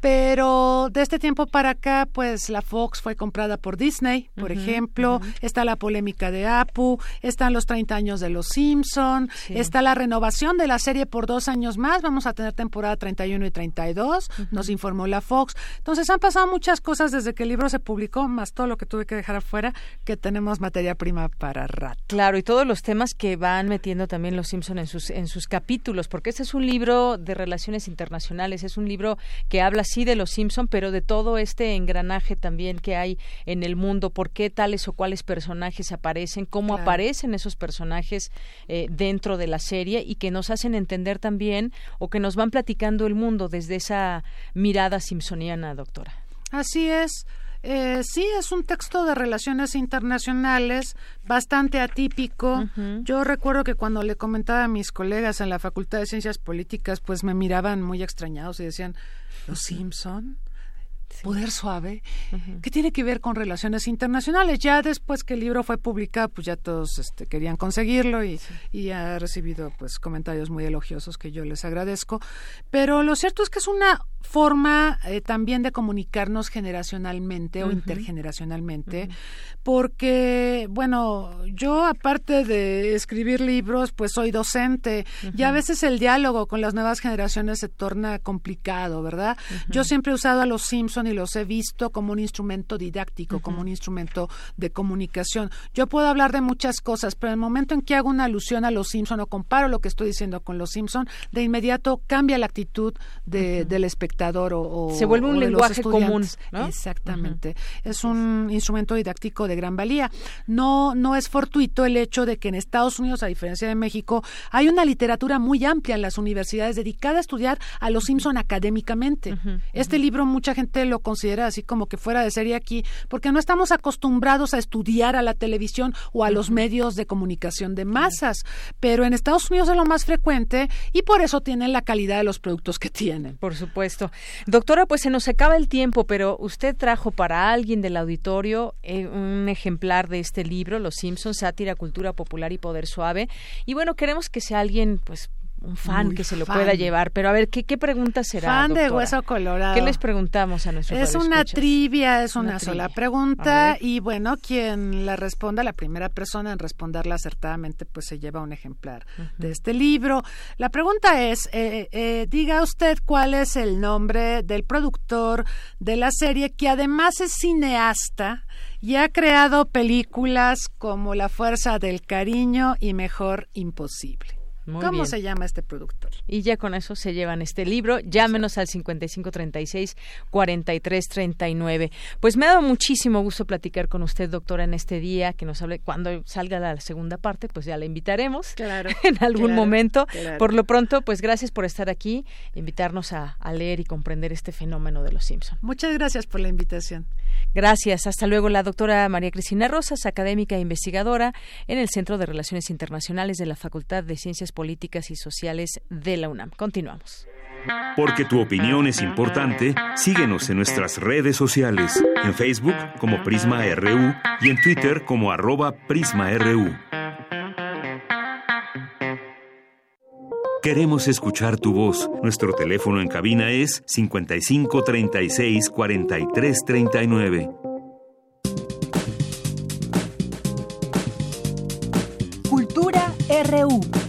Pero de este tiempo para acá, pues la Fox fue comprada por Disney, por ejemplo. Está la polémica de Apu, están los 30 años de Los Simpson, está la renovación de la serie por dos años más. Vamos a tener temporada 31 y 32, nos informó la Fox. Entonces han pasado muchas cosas desde que el libro se publicó, más todo lo que tuve que dejar afuera, que tenemos materia prima para rato. Claro, y todos los temas que van metiendo también Los Simpson en sus, en sus capítulos, porque este es un libro de relaciones internacionales, es un libro que habla sí de Los Simpson, pero de todo este engranaje también que hay en el mundo, por qué tales o cuáles personajes aparecen, cómo aparecen esos personajes eh, dentro de la serie y que nos hacen entender también o que nos van platicando el mundo desde esa mirada simpsoniana, doctora. Así es. Eh, sí, es un texto de relaciones internacionales bastante atípico. Yo recuerdo que cuando le comentaba a mis colegas en la Facultad de Ciencias Políticas, pues me miraban muy extrañados y decían, ¿los Simpson? Poder suave, que tiene que ver con relaciones internacionales. Ya después que el libro fue publicado, pues ya todos este, querían conseguirlo y, y, ha recibido pues comentarios muy elogiosos que yo les agradezco. Pero lo cierto es que es una forma eh, también de comunicarnos generacionalmente o intergeneracionalmente, porque, bueno, yo aparte de escribir libros, pues soy docente. Y a veces el diálogo con las nuevas generaciones se torna complicado, ¿verdad? Yo siempre he usado a los Simpson y los he visto como un instrumento didáctico, como un instrumento de comunicación. Yo puedo hablar de muchas cosas, pero en el momento en que hago una alusión a los Simpson o comparo lo que estoy diciendo con los Simpson, de inmediato cambia la actitud de, del espectador o, se vuelve un lenguaje común exactamente. Es un instrumento didáctico de gran valía. No no es fortuito el hecho de que en Estados Unidos a diferencia de México hay una literatura muy amplia en las universidades dedicada a estudiar a los Simpson académicamente. Este libro mucha gente lo considera así como que fuera de serie aquí porque no estamos acostumbrados a estudiar a la televisión o a los medios de comunicación de masas pero en Estados Unidos es lo más frecuente y por eso tienen la calidad de los productos que tienen. Por supuesto. Doctora, pues se nos acaba el tiempo, pero usted trajo para alguien del auditorio eh, un ejemplar de este libro, Los Simpsons, Sátira, Cultura Popular y Poder Suave. Y bueno, queremos que sea alguien, pues un fan que se lo pueda llevar. Pero a ver, ¿qué, qué pregunta será? Fan de Hueso Colorado. ¿Qué les preguntamos a nuestros Es una trivia, es una, sola pregunta y bueno, quien la responda, la primera persona en responderla acertadamente, pues se lleva un ejemplar de este libro. La pregunta es, eh, eh, diga usted cuál es el nombre del productor de la serie que además es cineasta y ha creado películas como La Fuerza del Cariño y Mejor Imposible. ¿Cómo se llama este productor? Y ya con eso se llevan este libro. Llámenos al 5536-4339. Pues me ha dado muchísimo gusto platicar con usted, doctora, en este día, que nos hable cuando salga la segunda parte, pues ya la invitaremos claro, en algún momento. Por lo pronto, pues gracias por estar aquí, invitarnos a, a leer y comprender este fenómeno de los Simpson. Muchas gracias por la invitación. Gracias. Hasta luego, la doctora María Cristina Rosas, académica e investigadora en el Centro de Relaciones Internacionales de la Facultad de Ciencias Políticas y Sociales de la UNAM. Continuamos. Porque tu opinión es importante, síguenos en nuestras redes sociales, en Facebook como Prisma RU y en Twitter como arroba PrismaRU. Queremos escuchar tu voz. Nuestro teléfono en cabina es 55 36 43 39. Cultura RU.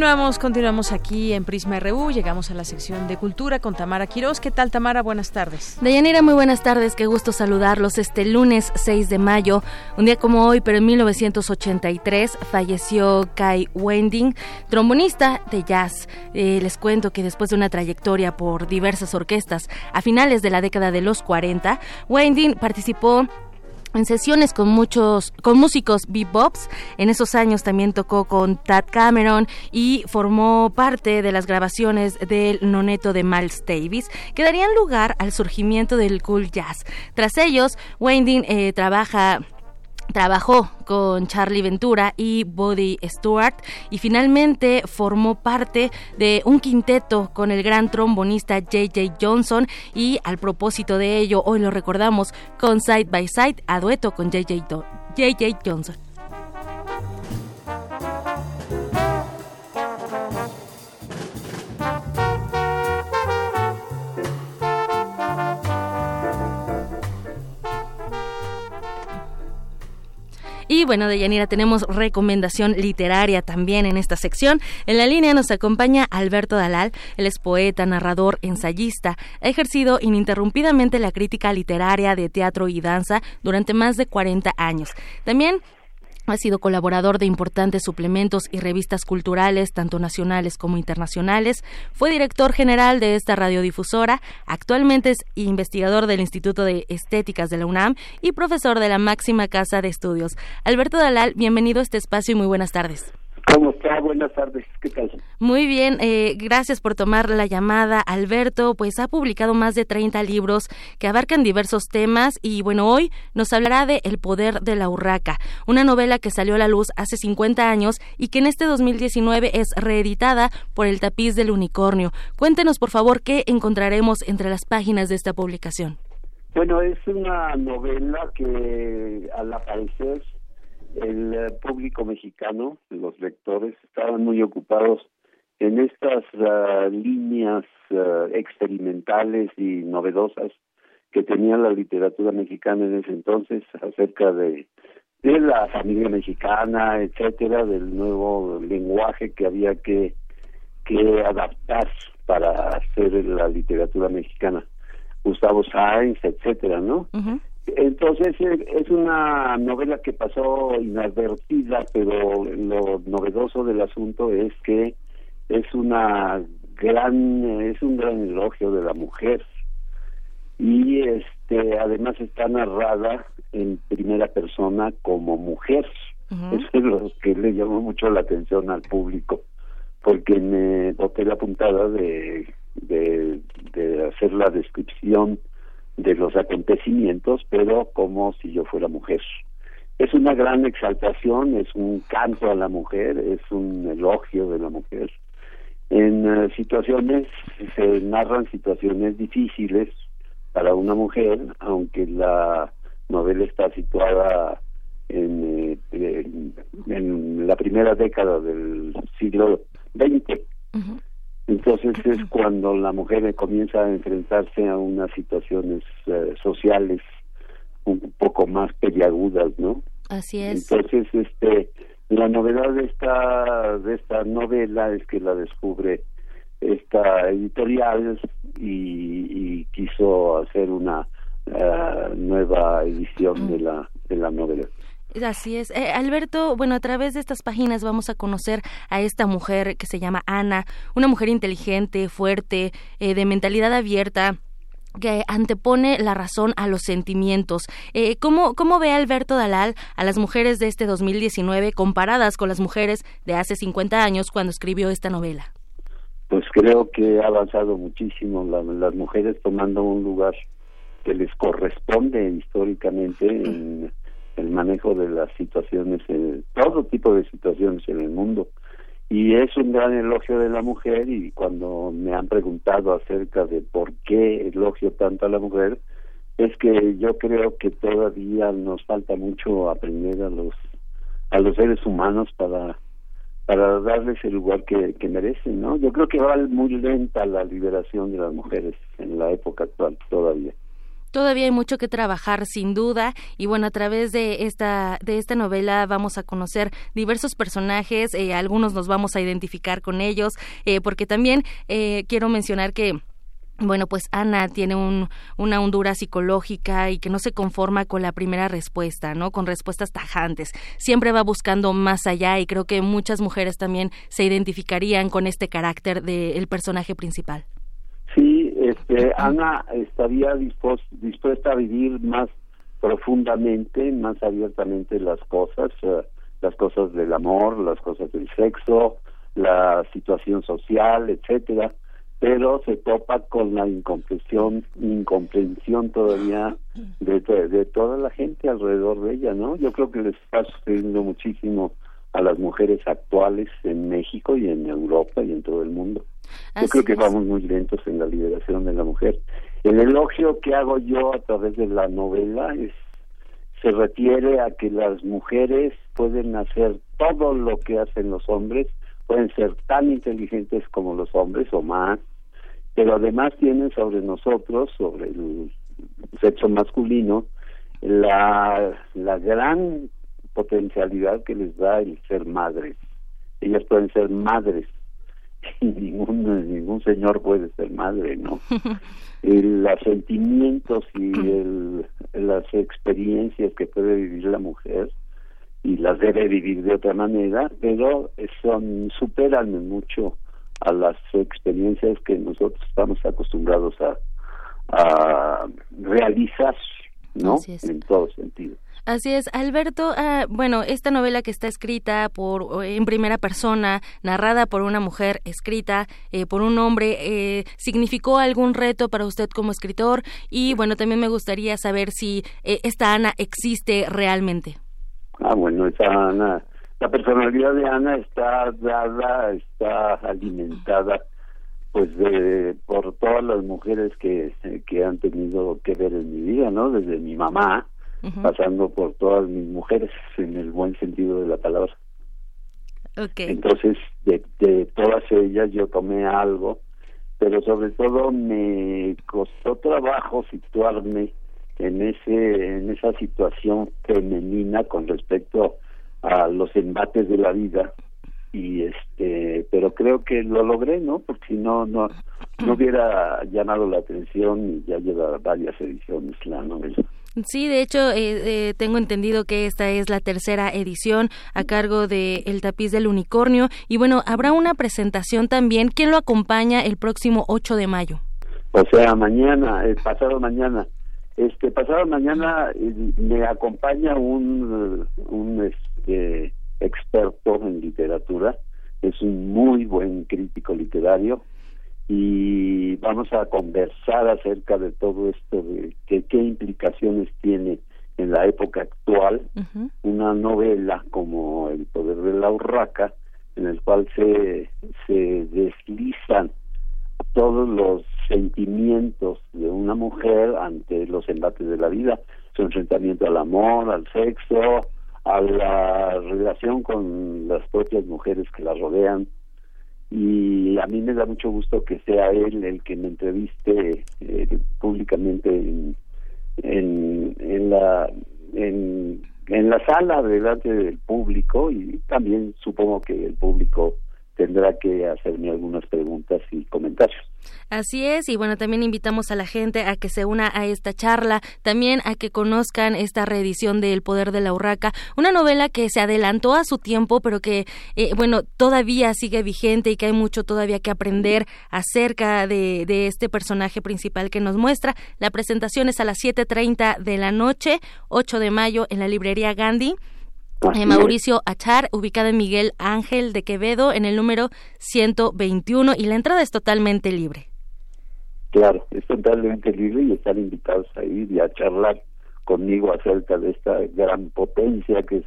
Continuamos, continuamos aquí en Prisma RU, llegamos a la sección de cultura con Tamara Quiroz. ¿Qué tal Tamara? Buenas tardes. Deyanira, muy buenas tardes, qué gusto saludarlos este lunes 6 de mayo, un día como hoy, pero en 1983 falleció Kai Wending, trombonista de jazz. Eh, les cuento que después de una trayectoria por diversas orquestas a finales de la década de los 40, Wending participó en sesiones con muchos con músicos bebops. En esos años también tocó con Tad Cameron y formó parte de las grabaciones del noneto de Miles Davis que darían lugar al surgimiento del cool jazz. Tras ellos, Wending eh, trabaja Trabajó con Charlie Ventura y Buddy Stewart y finalmente formó parte de un quinteto con el gran trombonista J.J. Johnson y al propósito de ello hoy lo recordamos con Side by Side a dueto con J.J. Johnson. Y bueno, Deyanira, tenemos recomendación literaria también en esta sección. En la línea nos acompaña Alberto Dalal, él es poeta, narrador, ensayista. Ha ejercido ininterrumpidamente la crítica literaria de teatro y danza durante más de 40 años. También ha sido colaborador de importantes suplementos y revistas culturales, tanto nacionales como internacionales. Fue director general de esta radiodifusora. Actualmente es investigador del Instituto de Estéticas de la UNAM y profesor de la máxima casa de estudios. Alberto Dalal, bienvenido a este espacio y muy buenas tardes. ¿Cómo está? Buenas tardes. ¿Qué tal? Muy bien, eh, gracias por tomar la llamada. Alberto, pues ha publicado más de 30 libros que abarcan diversos temas y bueno, hoy nos hablará de El poder de la urraca, una novela que salió a la luz hace 50 años y que en este 2019 es reeditada por El tapiz del unicornio. Cuéntenos, por favor, qué encontraremos entre las páginas de esta publicación. Bueno, es una novela que al aparecer el eh, público mexicano, los lectores, estaban muy ocupados en estas ah, líneas ah, experimentales y novedosas que tenía la literatura mexicana en ese entonces acerca de de la familia mexicana, etcétera, del nuevo lenguaje que había que adaptar para hacer la literatura mexicana. Gustavo Sáenz, etcétera, ¿no? Entonces es una novela que pasó inadvertida, pero lo novedoso del asunto es que es una gran, es un gran elogio de la mujer y este además está narrada en primera persona como mujer. Eso es lo que le llamó mucho la atención al público, porque me boté la puntada de, de, de hacer la descripción de los acontecimientos, pero como si yo fuera mujer. Es una gran exaltación, es un canto a la mujer, es un elogio de la mujer. En eh, situaciones, se narran situaciones difíciles para una mujer, aunque la novela está situada en, eh, en, la primera década del siglo XX. Entonces es cuando la mujer comienza a enfrentarse a unas situaciones eh, sociales un poco más peliagudas, ¿no? Así es. Entonces, este, la novedad de esta de esta novela es que la descubre esta editorial y, quiso hacer una eh, nueva edición de la de la novela. Así es. Eh, Alberto, bueno, a través de estas páginas vamos a conocer a esta mujer que se llama Ana, una mujer inteligente, fuerte, eh, de mentalidad abierta que antepone la razón a los sentimientos. Eh, ¿cómo, ¿Cómo ve Alberto Dalal a las mujeres de este 2019 comparadas con las mujeres de hace 50 años cuando escribió esta novela? Pues creo que ha avanzado muchísimo las mujeres tomando un lugar que les corresponde históricamente en el manejo de las situaciones, todo tipo de situaciones en el mundo. Y es un gran elogio de la mujer y cuando me han preguntado acerca de por qué elogio tanto a la mujer, es que yo creo que todavía nos falta mucho aprender a los a los seres humanos para para darles el lugar que, que merecen, ¿no? Yo creo que va muy lenta la liberación de las mujeres en la época actual todavía. Todavía hay mucho que trabajar, sin duda, y bueno, a través de esta de esta novela vamos a conocer diversos personajes, eh, algunos nos vamos a identificar con ellos, eh, porque también eh, quiero mencionar que bueno, pues Ana tiene un, una hondura psicológica y que no se conforma con la primera respuesta, ¿no? Con respuestas tajantes. Siempre va buscando más allá y creo que muchas mujeres también se identificarían con este carácter del personaje principal. Este, Ana estaría dispuesta a vivir más profundamente, más abiertamente las cosas, eh, las cosas del amor, las cosas del sexo, la situación social, etcétera, pero se topa con la incomprensión, incomprensión todavía de, de, toda la gente alrededor de ella, ¿no? Yo creo que les está sucediendo muchísimo a las mujeres actuales en México y en Europa y en todo el mundo. Yo creo que vamos muy lentos en la liberación de la mujer. El elogio que hago yo a través de la novela es se refiere a que las mujeres pueden hacer todo lo que hacen los hombres, pueden ser tan inteligentes como los hombres o más, pero además tienen sobre nosotros, sobre el sexo masculino, la, la gran potencialidad que les da el ser madres. Ellas pueden ser madres y ningún, ningún señor puede ser madre, ¿no? los sentimientos y el, las experiencias que puede vivir la mujer y las debe vivir de otra manera, pero son superan mucho a las experiencias que nosotros estamos acostumbrados a, a realizar, ¿no? En todo sentido. Así es, Alberto. Ah, bueno, esta novela que está escrita por en primera persona, narrada por una mujer, escrita eh, por un hombre, eh, significó algún reto para usted como escritor. Y bueno, también me gustaría saber si eh, esta Ana existe realmente. Ah, bueno, esa Ana, la personalidad de Ana está dada, está alimentada pues de por todas las mujeres que, que han tenido que ver en mi vida, ¿no? Desde mi mamá, pasando por todas mis mujeres en el buen sentido de la palabra. Entonces, de, de todas ellas yo tomé algo, pero sobre todo me costó trabajo situarme en ese en esa situación femenina con respecto a los embates de la vida. Y este pero creo que lo logré no porque si no no no hubiera llamado la atención y ya lleva varias ediciones la novela Sí, de hecho, eh, eh, tengo entendido que esta es la tercera edición a cargo de El Tapiz del Unicornio. Y bueno, habrá una presentación también. ¿Quién lo acompaña el próximo 8 de mayo? O sea, mañana, pasado mañana. Este pasado mañana eh, me acompaña un, un este, experto en literatura, es un muy buen crítico literario y vamos a conversar acerca de todo esto, de qué implicaciones tiene en la época actual una novela como El poder de la urraca, en el cual se, se deslizan todos los sentimientos de una mujer ante los embates de la vida, su enfrentamiento al amor, al sexo, a la relación con las propias mujeres que la rodean, y a mí me da mucho gusto que sea él el que me entreviste eh, públicamente en, en, en la en, en la sala delante del público y también supongo que el público tendrá que hacerme algunas preguntas y comentarios. Así es, y bueno, también invitamos a la gente a que se una a esta charla, también a que conozcan esta reedición de El Poder de la Urraca, una novela que se adelantó a su tiempo, pero que, eh, bueno, todavía sigue vigente y que hay mucho todavía que aprender acerca de, de este personaje principal que nos muestra. La presentación es a las 7.30 de la noche, 8 de mayo, en la librería Gandhi. Eh, Mauricio Achar, ubicado en Miguel Ángel de Quevedo, en el número 121, y la entrada es totalmente libre. Claro, es totalmente libre y están invitados a ir y a charlar conmigo acerca de esta gran potencia que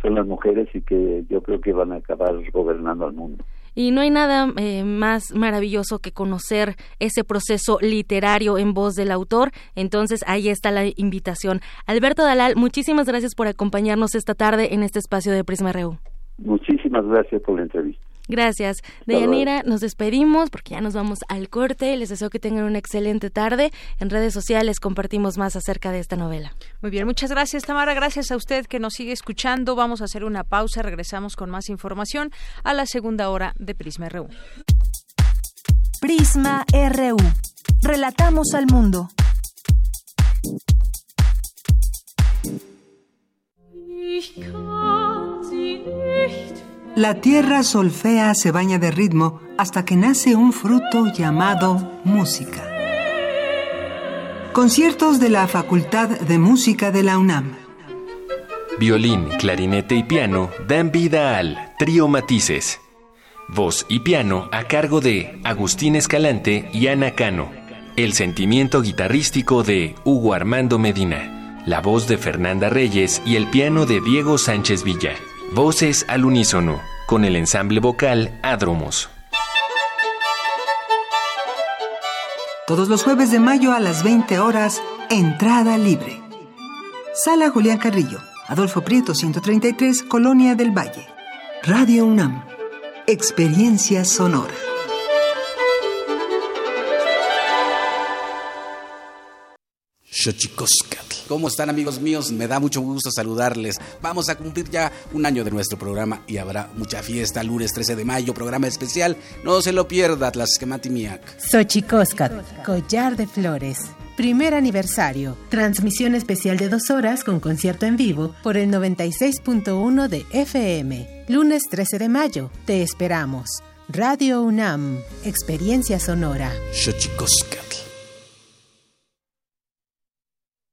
son las mujeres y que yo creo que van a acabar gobernando al mundo. Y no hay nada eh, más maravilloso que conocer ese proceso literario en voz del autor. Entonces ahí está la invitación. Alberto Dalal, muchísimas gracias por acompañarnos esta tarde en este espacio de Prisma RU. Muchísimas gracias por la entrevista. Gracias. Deyanira, nos despedimos porque ya nos vamos al corte. Les deseo que tengan una excelente tarde. En redes sociales compartimos más acerca de esta novela. Muy bien, muchas gracias Tamara. Gracias a usted que nos sigue escuchando. Vamos a hacer una pausa. Regresamos con más información a la segunda hora de Prisma RU. Prisma RU. Relatamos al mundo. La tierra solfea se baña de ritmo hasta que nace un fruto llamado música. Conciertos de la Facultad de Música de la UNAM. Violín, clarinete y piano dan vida al Trío Matices. Voz y piano a cargo de Agustín Escalante y Ana Cano. El sentimiento guitarrístico de Hugo Armando Medina. La voz de Fernanda Reyes y el piano de Diego Sánchez Villa. Voces al unísono, con el ensamble vocal Adromos. Todos los jueves de mayo a las 20 horas, entrada libre. Sala Julián Carrillo, Adolfo Prieto 133, Colonia del Valle. Radio UNAM, Experiencia Sonora. Xochicoscatl. ¿Cómo están amigos míos? Me da mucho gusto saludarles. Vamos a cumplir ya un año de nuestro programa y habrá mucha fiesta lunes 13 de mayo, programa especial. No se lo pierda, Tlaxquematimiac. Xochicoscatl, collar de flores. Primer aniversario. Transmisión especial de dos horas con concierto en vivo por el 96.1 de FM. Lunes 13 de mayo. Te esperamos. Radio UNAM. Experiencia sonora. Xochicoscatl.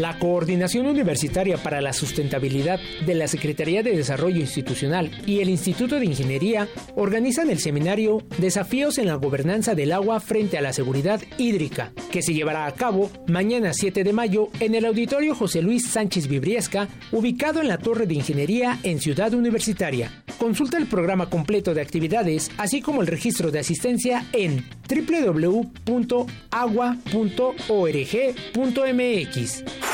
La Coordinación Universitaria para la Sustentabilidad de la Secretaría de Desarrollo Institucional y el Instituto de Ingeniería organizan el seminario Desafíos en la Gobernanza del Agua frente a la Seguridad Hídrica, que se llevará a cabo mañana 7 de mayo en el Auditorio José Luis Sánchez Vibriesca, ubicado en la Torre de Ingeniería en Ciudad Universitaria. Consulta el programa completo de actividades, así como el registro de asistencia en www.agua.org.mx.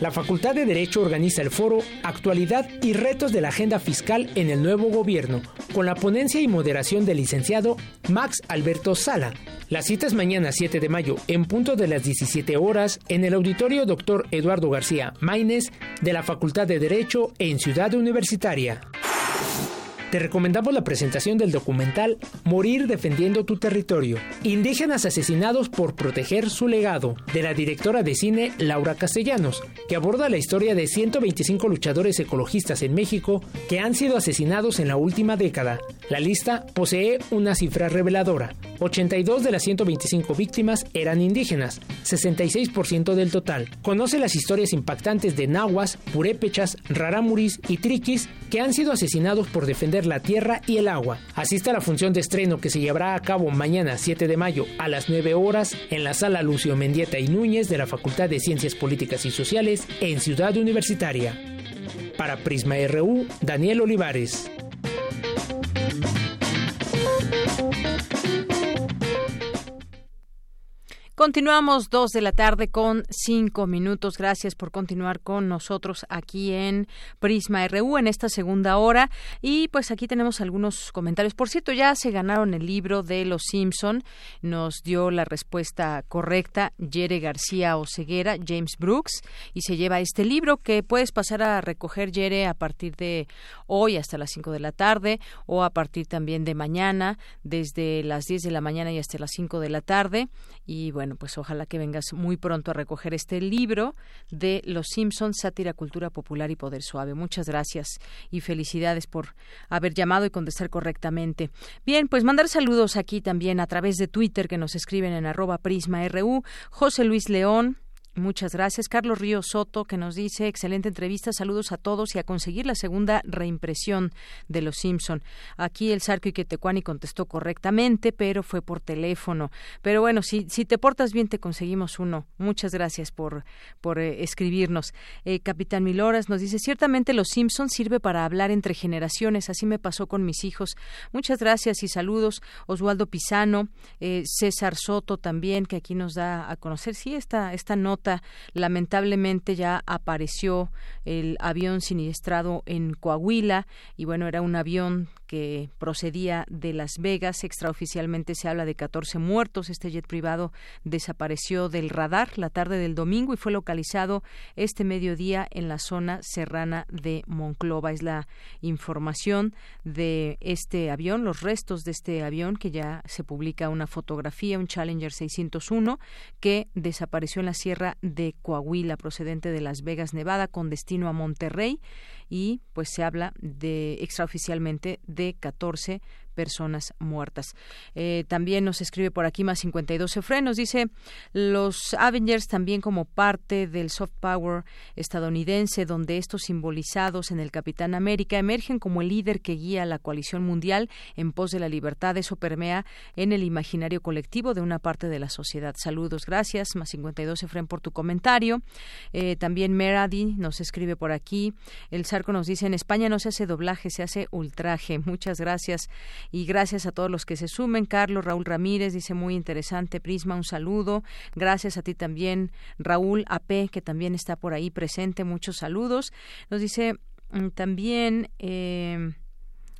La Facultad de Derecho organiza el foro Actualidad y Retos de la Agenda Fiscal en el Nuevo Gobierno, con la ponencia y moderación del licenciado Max Alberto Sala. La cita es mañana 7 de mayo, en punto de las 17 horas, en el auditorio Dr. Eduardo García Maínez de la Facultad de Derecho en Ciudad Universitaria te recomendamos la presentación del documental Morir defendiendo tu territorio, indígenas asesinados por proteger su legado, de la directora de cine Laura Castellanos, que aborda la historia de 125 luchadores ecologistas en México que han sido asesinados en la última década. La lista posee una cifra reveladora. 82 de las 125 víctimas eran indígenas, 66% del total. Conoce las historias impactantes de nahuas, purépechas, raramuris y triquis que han sido asesinados por defender la tierra y el agua. Asiste a la función de estreno que se llevará a cabo mañana 7 de mayo a las 9 horas en la sala Lucio Mendieta y Núñez de la Facultad de Ciencias Políticas y Sociales en Ciudad Universitaria. Para Prisma RU, Daniel Olivares. Continuamos dos de la tarde con cinco minutos. Gracias por continuar con nosotros aquí en Prisma RU en esta segunda hora. Y pues aquí tenemos algunos comentarios. Por cierto, ya se ganaron el libro de Los Simpson. Nos dio la respuesta correcta Jere García Oceguera, James Brooks, y se lleva este libro que puedes pasar a recoger, Jere, a partir de hoy hasta las cinco de la tarde o a partir también de mañana, desde las diez de la mañana y hasta las cinco de la tarde. Y bueno, pues ojalá que vengas muy pronto a recoger este libro de Los Simpsons, Sátira, Cultura Popular y Poder Suave. Muchas gracias y felicidades por haber llamado y contestar correctamente. Bien, pues mandar saludos aquí también a través de Twitter que nos escriben en arroba prisma RU. José Luis León, Muchas gracias. Carlos Río Soto, que nos dice, excelente entrevista, saludos a todos y a conseguir la segunda reimpresión de Los Simpson. Aquí el Sarco Iquetecuani contestó correctamente, pero fue por teléfono. Pero bueno, si, si te portas bien, te conseguimos uno. Muchas gracias por, por eh, escribirnos. Eh, Capitán Miloras nos dice, ciertamente Los Simpson sirve para hablar entre generaciones, así me pasó con mis hijos. Muchas gracias y saludos. Oswaldo Pisano, eh, César Soto también, que aquí nos da a conocer, sí, esta, esta nota lamentablemente ya apareció el avión siniestrado en Coahuila y bueno, era un avión que procedía de Las Vegas. Extraoficialmente se habla de 14 muertos. Este jet privado desapareció del radar la tarde del domingo y fue localizado este mediodía en la zona serrana de Monclova. Es la información de este avión, los restos de este avión, que ya se publica una fotografía, un Challenger 601, que desapareció en la sierra de Coahuila, procedente de Las Vegas, Nevada, con destino a Monterrey y pues se habla de extraoficialmente de 14 personas muertas. Eh, también nos escribe por aquí más 52 frenos. Dice, los Avengers también como parte del soft power estadounidense, donde estos simbolizados en el Capitán América emergen como el líder que guía la coalición mundial en pos de la libertad. Eso permea en el imaginario colectivo de una parte de la sociedad. Saludos, gracias. Más 52 Efren por tu comentario. Eh, también Meradi nos escribe por aquí. El Sarco nos dice, en España no se hace doblaje, se hace ultraje. Muchas gracias y gracias a todos los que se sumen. Carlos Raúl Ramírez dice muy interesante, Prisma, un saludo. Gracias a ti también, Raúl AP, que también está por ahí presente. Muchos saludos. Nos dice mm, también. Eh,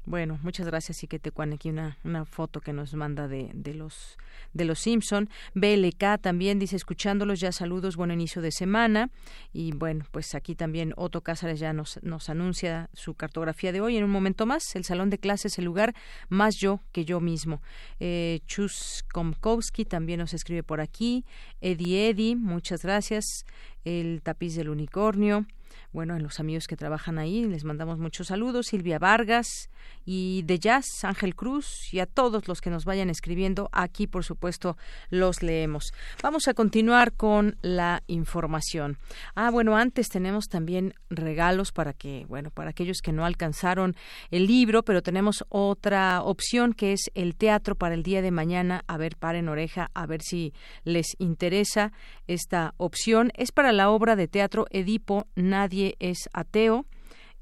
Bueno, muchas gracias, Iquetecuan. Aquí una, una foto que nos manda de, de los de los Simpson. BLK también dice, escuchándolos ya saludos, buen inicio de semana. Y bueno, pues aquí también Otto Cázares ya nos, nos anuncia su cartografía de hoy. En un momento más, el salón de clases, el lugar más yo que yo mismo. Eh, Chus Komkowski también nos escribe por aquí. Eddie Eddie, muchas gracias. El tapiz del unicornio bueno, a los amigos que trabajan ahí les mandamos muchos saludos, Silvia Vargas y de Jazz, Ángel Cruz y a todos los que nos vayan escribiendo, aquí por supuesto los leemos. Vamos a continuar con la información. Ah, bueno, antes tenemos también regalos para que, bueno, para aquellos que no alcanzaron el libro, pero tenemos otra opción que es el teatro para el día de mañana. A ver, paren oreja, a ver si les interesa esta opción. Es para la obra de teatro Edipo Nadie es ateo.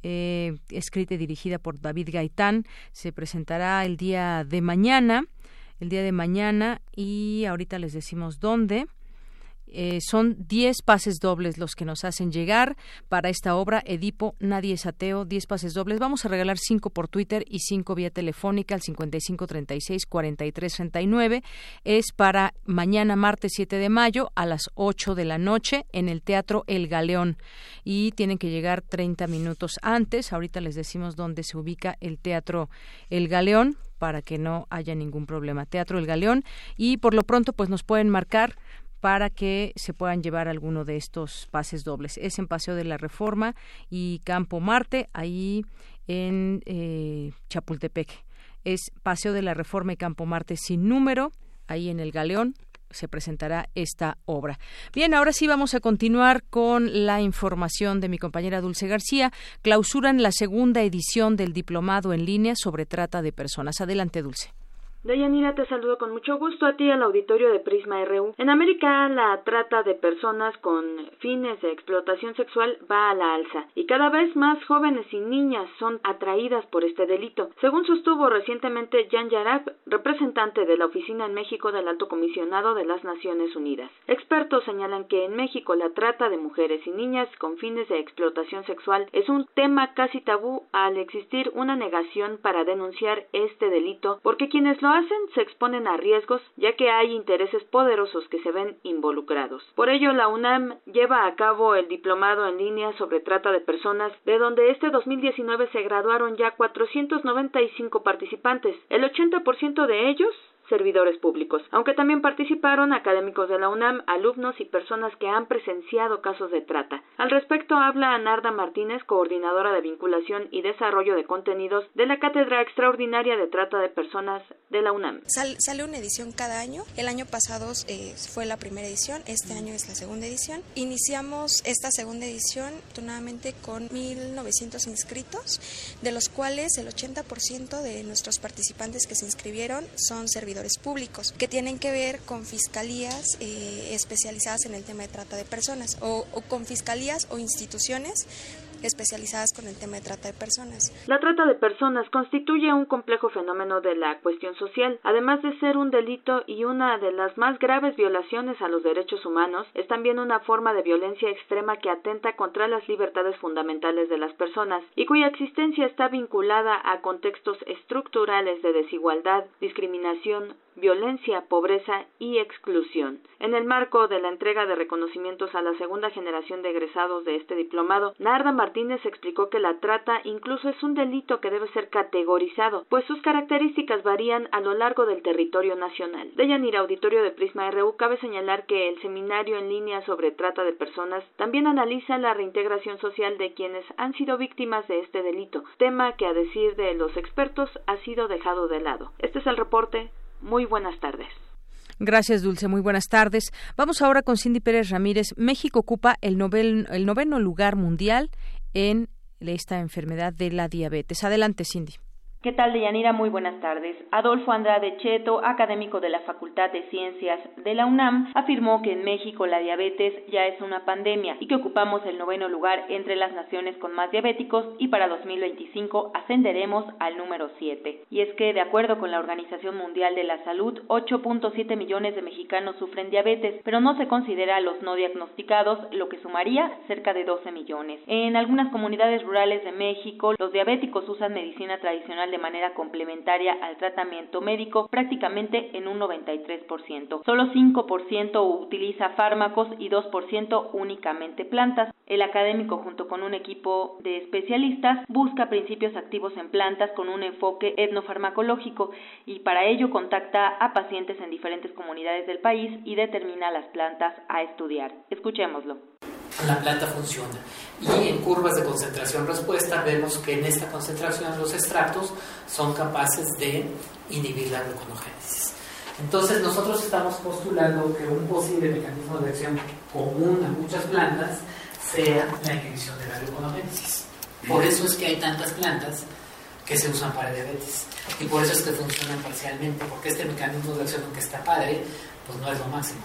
Eh, escrita y dirigida por David Gaitán. Se presentará el día de mañana, el día de mañana y ahorita les decimos dónde. Eh, son 10 pases dobles los que nos hacen llegar para esta obra Edipo, Nadie es ateo, 10 pases dobles. Vamos a regalar 5 por Twitter y 5 vía telefónica al 5536-4339. Es para mañana, martes 7 de mayo, a las 8 de la noche en el Teatro El Galeón. Y tienen que llegar 30 minutos antes. Ahorita les decimos dónde se ubica el Teatro El Galeón para que no haya ningún problema. Teatro El Galeón. Y por lo pronto, pues nos pueden marcar para que se puedan llevar alguno de estos pases dobles. Es en Paseo de la Reforma y Campo Marte, ahí en eh, Chapultepec. Es Paseo de la Reforma y Campo Marte sin número, ahí en el Galeón se presentará esta obra. Bien, ahora sí vamos a continuar con la información de mi compañera Dulce García. Clausuran la segunda edición del diplomado en línea sobre trata de personas. Adelante, Dulce. Deyanira, te saludo con mucho gusto a ti al auditorio de Prisma RU. En América, la trata de personas con fines de explotación sexual va a la alza y cada vez más jóvenes y niñas son atraídas por este delito. Según sostuvo recientemente Jan Yarab, representante de la Oficina en México del Alto Comisionado de las Naciones Unidas. Expertos señalan que en México la trata de mujeres y niñas con fines de explotación sexual es un tema casi tabú al existir una negación para denunciar este delito porque quienes lo se exponen a riesgos ya que hay intereses poderosos que se ven involucrados. Por ello, la UNAM lleva a cabo el diplomado en línea sobre trata de personas, de donde este 2019 se graduaron ya 495 participantes. El 80% de ellos servidores públicos, aunque también participaron académicos de la UNAM, alumnos y personas que han presenciado casos de trata. Al respecto habla Narda Martínez, coordinadora de vinculación y desarrollo de contenidos de la Cátedra Extraordinaria de Trata de Personas de la UNAM. sale una edición cada año. El año pasado eh, fue la primera edición, este año es la segunda edición. Iniciamos esta segunda edición afortunadamente con 1.900 inscritos, de los cuales el 80% de nuestros participantes que se inscribieron son servidores públicos, que tienen que ver con fiscalías eh, especializadas en el tema de trata de personas o, o con fiscalías o instituciones especializadas con el tema de trata de personas. La trata de personas constituye un complejo fenómeno de la cuestión social. Además de ser un delito y una de las más graves violaciones a los derechos humanos, es también una forma de violencia extrema que atenta contra las libertades fundamentales de las personas y cuya existencia está vinculada a contextos estructurales de desigualdad, discriminación, violencia, pobreza y exclusión. En el marco de la entrega de reconocimientos a la segunda generación de egresados de este diplomado, Narda Martínez explicó que la trata incluso es un delito que debe ser categorizado, pues sus características varían a lo largo del territorio nacional. De Yanira Auditorio de Prisma RU cabe señalar que el seminario en línea sobre trata de personas también analiza la reintegración social de quienes han sido víctimas de este delito, tema que a decir de los expertos ha sido dejado de lado. Este es el reporte. Muy buenas tardes. Gracias, Dulce. Muy buenas tardes. Vamos ahora con Cindy Pérez Ramírez. México ocupa el, el noveno lugar mundial en esta enfermedad de la diabetes. Adelante, Cindy. ¿Qué tal, Deyanira? Muy buenas tardes. Adolfo Andrade Cheto, académico de la Facultad de Ciencias de la UNAM, afirmó que en México la diabetes ya es una pandemia y que ocupamos el noveno lugar entre las naciones con más diabéticos y para 2025 ascenderemos al número 7. Y es que, de acuerdo con la Organización Mundial de la Salud, 8.7 millones de mexicanos sufren diabetes, pero no se considera a los no diagnosticados, lo que sumaría cerca de 12 millones. En algunas comunidades rurales de México, los diabéticos usan medicina tradicional de de manera complementaria al tratamiento médico prácticamente en un 93%. Solo 5% utiliza fármacos y 2% únicamente plantas. El académico junto con un equipo de especialistas busca principios activos en plantas con un enfoque etnofarmacológico y para ello contacta a pacientes en diferentes comunidades del país y determina las plantas a estudiar. Escuchémoslo. La planta funciona y en curvas de concentración-respuesta vemos que en esta concentración los extractos son capaces de inhibir la gluconogénesis. Entonces nosotros estamos postulando que un posible mecanismo de acción común a muchas plantas sea la inhibición de la gluconogénesis. Por eso es que hay tantas plantas que se usan para diabetes y por eso es que funcionan parcialmente, porque este mecanismo de acción, aunque está padre, pues no es lo máximo.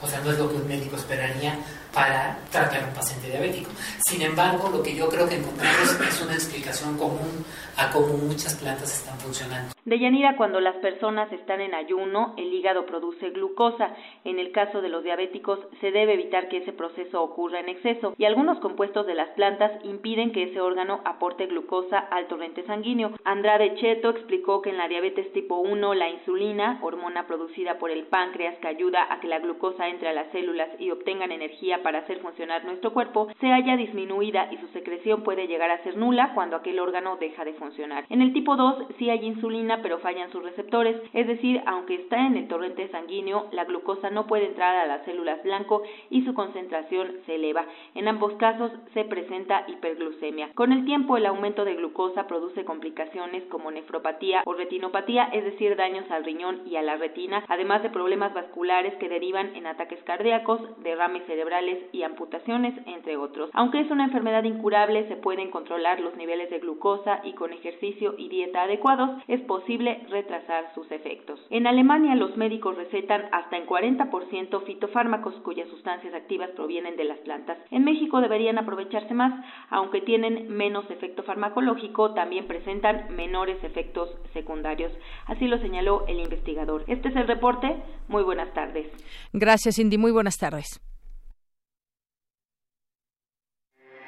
O sea, no es lo que un médico esperaría para tratar un paciente diabético. Sin embargo, lo que yo creo que encontramos es una explicación común a cómo muchas plantas están funcionando. Deyanira, cuando las personas están en ayuno, el hígado produce glucosa. En el caso de los diabéticos, se debe evitar que ese proceso ocurra en exceso y algunos compuestos de las plantas impiden que ese órgano aporte glucosa al torrente sanguíneo. Andrade Cheto explicó que en la diabetes tipo 1, la insulina, hormona producida por el páncreas que ayuda a que la glucosa entre a las células y obtengan energía para hacer funcionar nuestro cuerpo, se haya disminuida y su secreción puede llegar a ser nula cuando aquel órgano deja de funcionar. En el tipo 2 sí hay insulina pero fallan sus receptores, es decir, aunque está en el torrente sanguíneo, la glucosa no puede entrar a las células blanco y su concentración se eleva. En ambos casos se presenta hiperglucemia. Con el tiempo el aumento de glucosa produce complicaciones como nefropatía o retinopatía, es decir, daños al riñón y a la retina, además de problemas vasculares que derivan en ataques cardíacos, derrames cerebrales y amputaciones, entre otros. Aunque es una enfermedad incurable, se pueden controlar los niveles de glucosa y con ejercicio y dieta adecuados es posible retrasar sus efectos. En Alemania los médicos recetan hasta en 40% fitofármacos cuyas sustancias activas provienen de las plantas. En México deberían aprovecharse más, aunque tienen menos efecto farmacológico, también presentan menores efectos secundarios. Así lo señaló el investigador. Este es el reporte. Muy buenas tardes. Gracias, Cindy. Muy buenas tardes.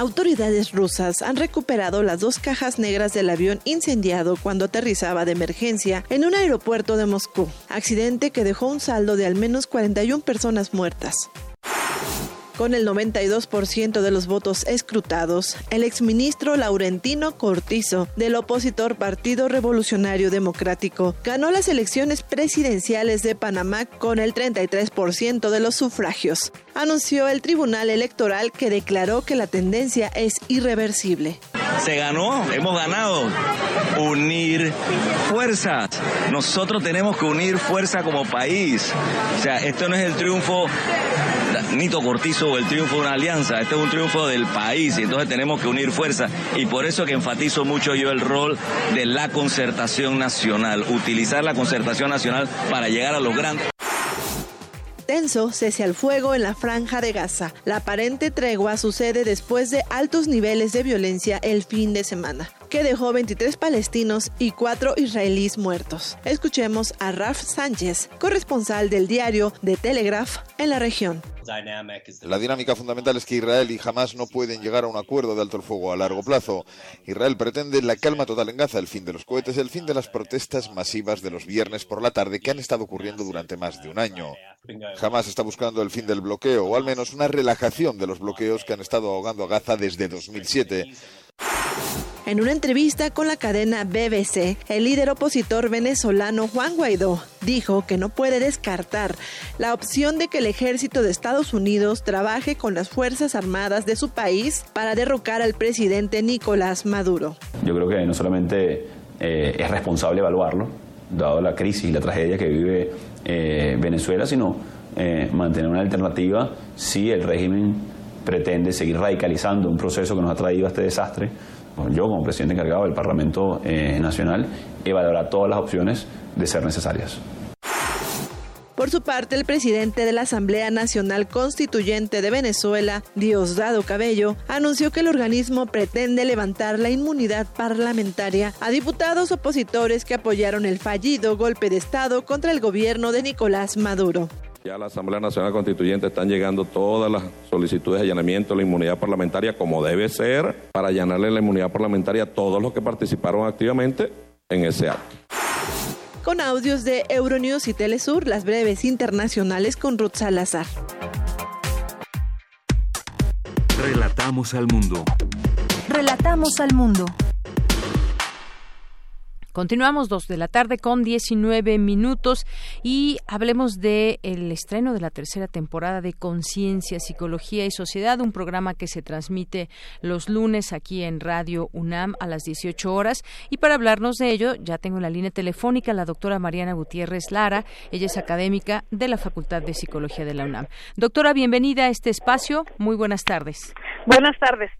Autoridades rusas han recuperado las dos cajas negras del avión incendiado cuando aterrizaba de emergencia en un aeropuerto de Moscú, accidente que dejó un saldo de al menos 41 personas muertas. Con el 92% de los votos escrutados, el exministro Laurentino Cortizo, del opositor Partido Revolucionario Democrático, ganó las elecciones presidenciales de Panamá con el 33% de los sufragios. Anunció el Tribunal Electoral que declaró que la tendencia es irreversible. Se ganó, hemos ganado. Unir fuerzas. Nosotros tenemos que unir fuerza como país. O sea, esto no es el triunfo Nito Cortizo el triunfo de una alianza, este es un triunfo del país y entonces tenemos que unir fuerzas y por eso que enfatizo mucho yo el rol de la concertación nacional, utilizar la concertación nacional para llegar a los grandes. Tenso cese al fuego en la franja de Gaza. La aparente tregua sucede después de altos niveles de violencia el fin de semana, que dejó 23 palestinos y 4 israelíes muertos. Escuchemos a Raf Sánchez, corresponsal del diario The Telegraph en la región. La dinámica fundamental es que Israel y Hamas no pueden llegar a un acuerdo de alto el fuego a largo plazo. Israel pretende la calma total en Gaza, el fin de los cohetes, el fin de las protestas masivas de los viernes por la tarde que han estado ocurriendo durante más de un año. Hamas está buscando el fin del bloqueo, o al menos una relajación de los bloqueos que han estado ahogando a Gaza desde 2007. En una entrevista con la cadena BBC, el líder opositor venezolano Juan Guaidó dijo que no puede descartar la opción de que el ejército de Estados Unidos trabaje con las Fuerzas Armadas de su país para derrocar al presidente Nicolás Maduro. Yo creo que no solamente eh, es responsable evaluarlo, dado la crisis y la tragedia que vive eh, Venezuela, sino eh, mantener una alternativa si el régimen pretende seguir radicalizando un proceso que nos ha traído a este desastre yo como presidente encargado del Parlamento eh, Nacional evaluará todas las opciones de ser necesarias. Por su parte, el presidente de la Asamblea Nacional Constituyente de Venezuela, Diosdado Cabello, anunció que el organismo pretende levantar la inmunidad parlamentaria a diputados opositores que apoyaron el fallido golpe de Estado contra el gobierno de Nicolás Maduro. Ya a la Asamblea Nacional Constituyente están llegando todas las solicitudes de allanamiento de la inmunidad parlamentaria como debe ser para allanarle la inmunidad parlamentaria a todos los que participaron activamente en ese acto con audios de Euronews y Telesur, las breves internacionales con Ruth Salazar. Relatamos al mundo. Relatamos al mundo. Continuamos dos de la tarde con 19 minutos y hablemos de el estreno de la tercera temporada de Conciencia, Psicología y Sociedad, un programa que se transmite los lunes aquí en Radio UNAM a las 18 horas. Y para hablarnos de ello, ya tengo en la línea telefónica la doctora Mariana Gutiérrez Lara. Ella es académica de la Facultad de Psicología de la UNAM. Doctora, bienvenida a este espacio. Muy buenas tardes. Buenas tardes.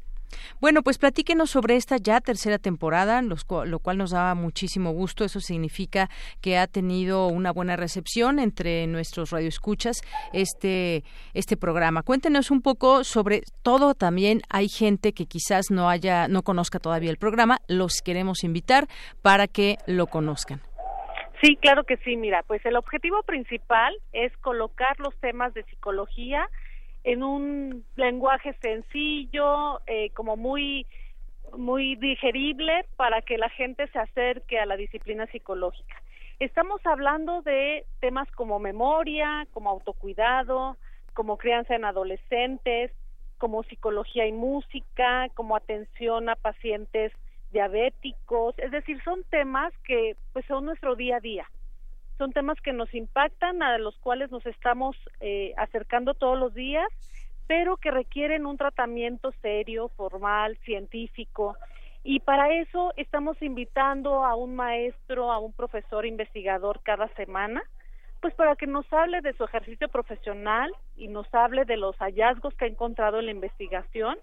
Bueno, pues platíquenos sobre esta ya tercera temporada, lo cual nos da muchísimo gusto. Eso significa que ha tenido una buena recepción entre nuestros radioescuchas este, este programa. Cuéntenos un poco sobre todo también. Hay gente que quizás no haya, no conozca todavía el programa. Los queremos invitar para que lo conozcan. Sí, claro que sí. Mira, pues el objetivo principal es colocar los temas de psicología en un lenguaje sencillo, eh, como muy muy digerible para que la gente se acerque a la disciplina psicológica. Estamos hablando de temas como memoria, como autocuidado, como crianza en adolescentes, como psicología y música, como atención a pacientes diabéticos, es decir, son temas que pues son nuestro día a día son temas que nos impactan, a los cuales nos estamos eh, acercando todos los días, pero que requieren un tratamiento serio, formal, científico. Y para eso estamos invitando a un maestro, a un profesor investigador cada semana, pues para que nos hable de su ejercicio profesional y nos hable de los hallazgos que ha encontrado en la investigación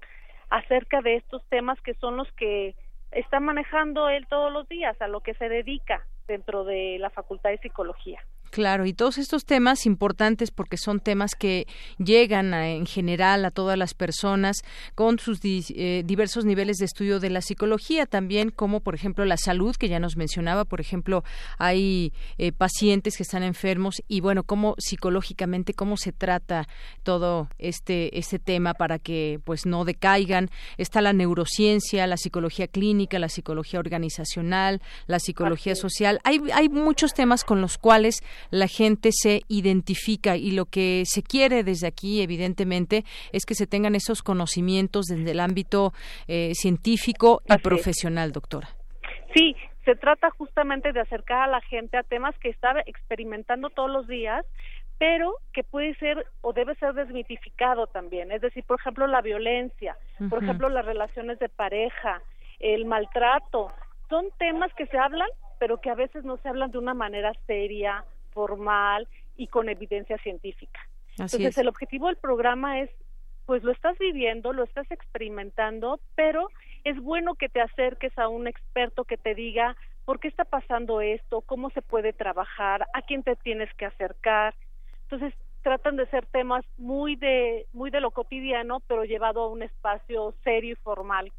acerca de estos temas que son los que está manejando él todos los días, a lo que se dedica dentro de la Facultad de Psicología. Claro, y todos estos temas importantes porque son temas que llegan en general a todas las personas con sus eh, diversos niveles de estudio de la psicología, también como por ejemplo la salud que ya nos mencionaba, por ejemplo, hay eh, pacientes que están enfermos y bueno, cómo psicológicamente cómo se trata todo este este tema para que pues no decaigan. Está la neurociencia, la psicología clínica, la psicología organizacional, la psicología social. Hay hay muchos temas con los cuales la gente se identifica y lo que se quiere desde aquí, evidentemente, es que se tengan esos conocimientos desde el ámbito eh, científico y profesional, doctora. Sí, se trata justamente de acercar a la gente a temas que está experimentando todos los días pero que puede ser o debe ser desmitificado también. Es decir, por ejemplo, la violencia, por ejemplo, las relaciones de pareja, el maltrato, son temas que se hablan, pero que a veces no se hablan de una manera seria, formal y con evidencia científica. Entonces, el objetivo del programa es, pues lo estás viviendo, lo estás experimentando, pero es bueno que te acerques a un experto que te diga por qué está pasando esto, cómo se puede trabajar, a quién te tienes que acercar. Entonces, tratan de ser temas muy de muy de lo cotidiano, pero llevado a un espacio serio y formal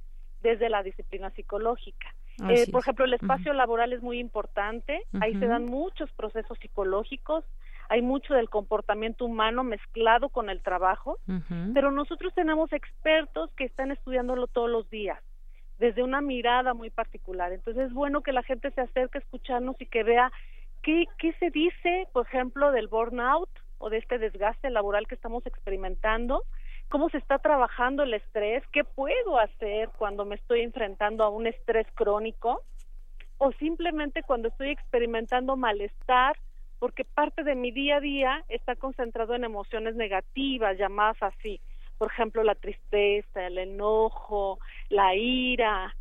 desde la disciplina psicológica. Eh, por ejemplo, el espacio laboral es muy importante, ahí se dan muchos procesos psicológicos, hay mucho del comportamiento humano mezclado con el trabajo, pero nosotros tenemos expertos que están estudiándolo todos los días desde una mirada muy particular. Entonces es bueno que la gente se acerque a escucharnos y que vea qué, qué se dice, por ejemplo, del burnout o de este desgaste laboral que estamos experimentando, cómo se está trabajando el estrés, qué puedo hacer cuando me estoy enfrentando a un estrés crónico o simplemente cuando estoy experimentando malestar porque parte de mi día a día está concentrado en emociones negativas, llamadas así, por ejemplo, la tristeza, el enojo, la ira.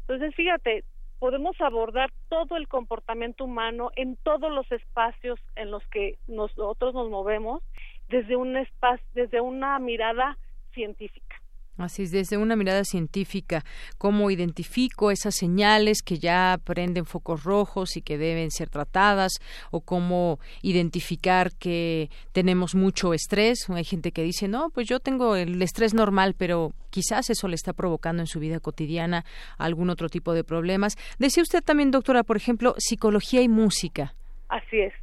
Entonces, fíjate, podemos abordar todo el comportamiento humano en todos los espacios en los que nosotros nos movemos desde un espacio, desde una mirada científica. Así es, desde una mirada científica, cómo identifico esas señales que ya prenden focos rojos y que deben ser tratadas, o cómo identificar que tenemos mucho estrés. Hay gente que dice, no, pues yo tengo el estrés normal, pero quizás eso le está provocando en su vida cotidiana algún otro tipo de problemas. Decía usted también, doctora, por ejemplo, psicología y música. Así es.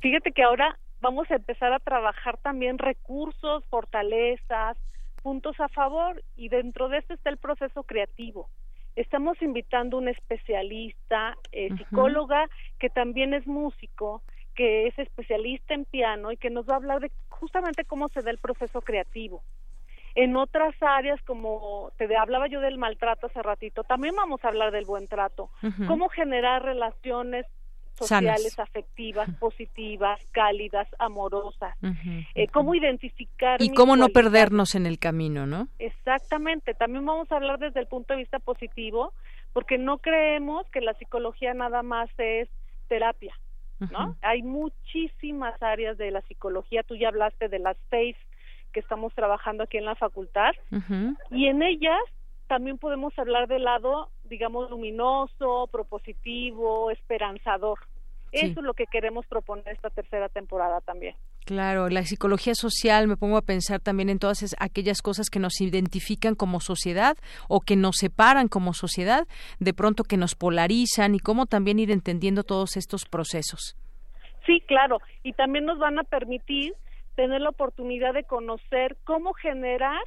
Fíjate que ahora vamos a empezar a trabajar también recursos, fortalezas, puntos a favor y dentro de esto está el proceso creativo. Estamos invitando a un especialista, eh, psicóloga, que también es músico, que es especialista en piano y que nos va a hablar de justamente cómo se da el proceso creativo. En otras áreas, como te hablaba yo del maltrato hace ratito, también vamos a hablar del buen trato. Cómo generar relaciones sociales, afectivas, positivas, cálidas, amorosas. Eh, cómo identificar. Y cómo no perdernos en el camino, ¿no? Exactamente. También vamos a hablar desde el punto de vista positivo, porque no creemos que la psicología nada más es terapia, ¿no? Hay muchísimas áreas de la psicología. Tú ya hablaste de las seis que estamos trabajando aquí en la facultad. Y en ellas también podemos hablar del lado, digamos, luminoso, propositivo, esperanzador. Eso es lo que queremos proponer esta tercera temporada también. Claro, la psicología social, me pongo a pensar también en todas aquellas cosas que nos identifican como sociedad o que nos separan como sociedad, de pronto que nos polarizan y cómo también ir entendiendo todos estos procesos. Sí, claro, y también nos van a permitir tener la oportunidad de conocer cómo generar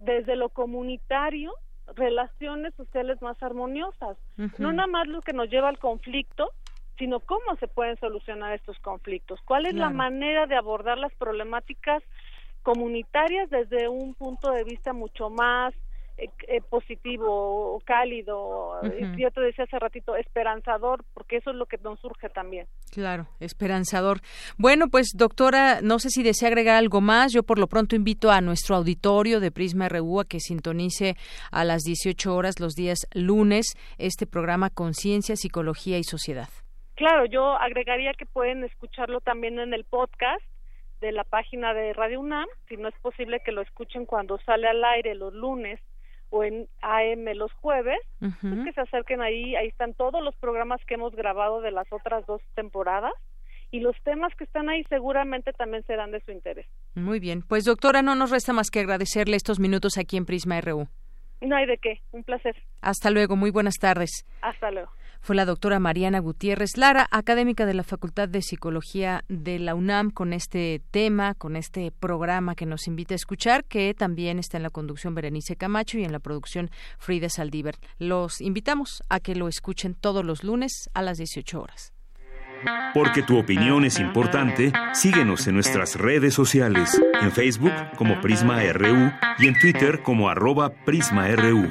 desde lo comunitario relaciones sociales más armoniosas. No nada más lo que nos lleva al conflicto, sino cómo se pueden solucionar estos conflictos. ¿Cuál es la manera de abordar las problemáticas comunitarias desde un punto de vista mucho más eh, eh, positivo, cálido, yo te decía hace ratito, esperanzador, porque eso es lo que nos surge también. Claro, esperanzador. Bueno, pues doctora, no sé si desea agregar algo más. Yo por lo pronto invito a nuestro auditorio de Prisma RU a que sintonice a las 18 horas los días lunes este programa Conciencia, Psicología y Sociedad. Claro, yo agregaría que pueden escucharlo también en el podcast de la página de Radio UNAM, si no es posible que lo escuchen cuando sale al aire los lunes o en AM los jueves, pues que se acerquen ahí, ahí están todos los programas que hemos grabado de las otras dos temporadas y los temas que están ahí seguramente también serán de su interés. Muy bien, pues doctora, no nos resta más que agradecerle estos minutos aquí en Prisma RU. No hay de qué, un placer. Hasta luego, muy buenas tardes. Hasta luego fue la doctora Mariana Gutiérrez Lara, académica de la Facultad de Psicología de la UNAM, con este tema, con este programa que nos invita a escuchar, que también está en la conducción Berenice Camacho y en la producción Frida Saldívar. Los invitamos a que lo escuchen todos los lunes a las 18 horas. Porque tu opinión es importante, síguenos en nuestras redes sociales, en Facebook como Prisma RU y en Twitter como arroba PrismaRU.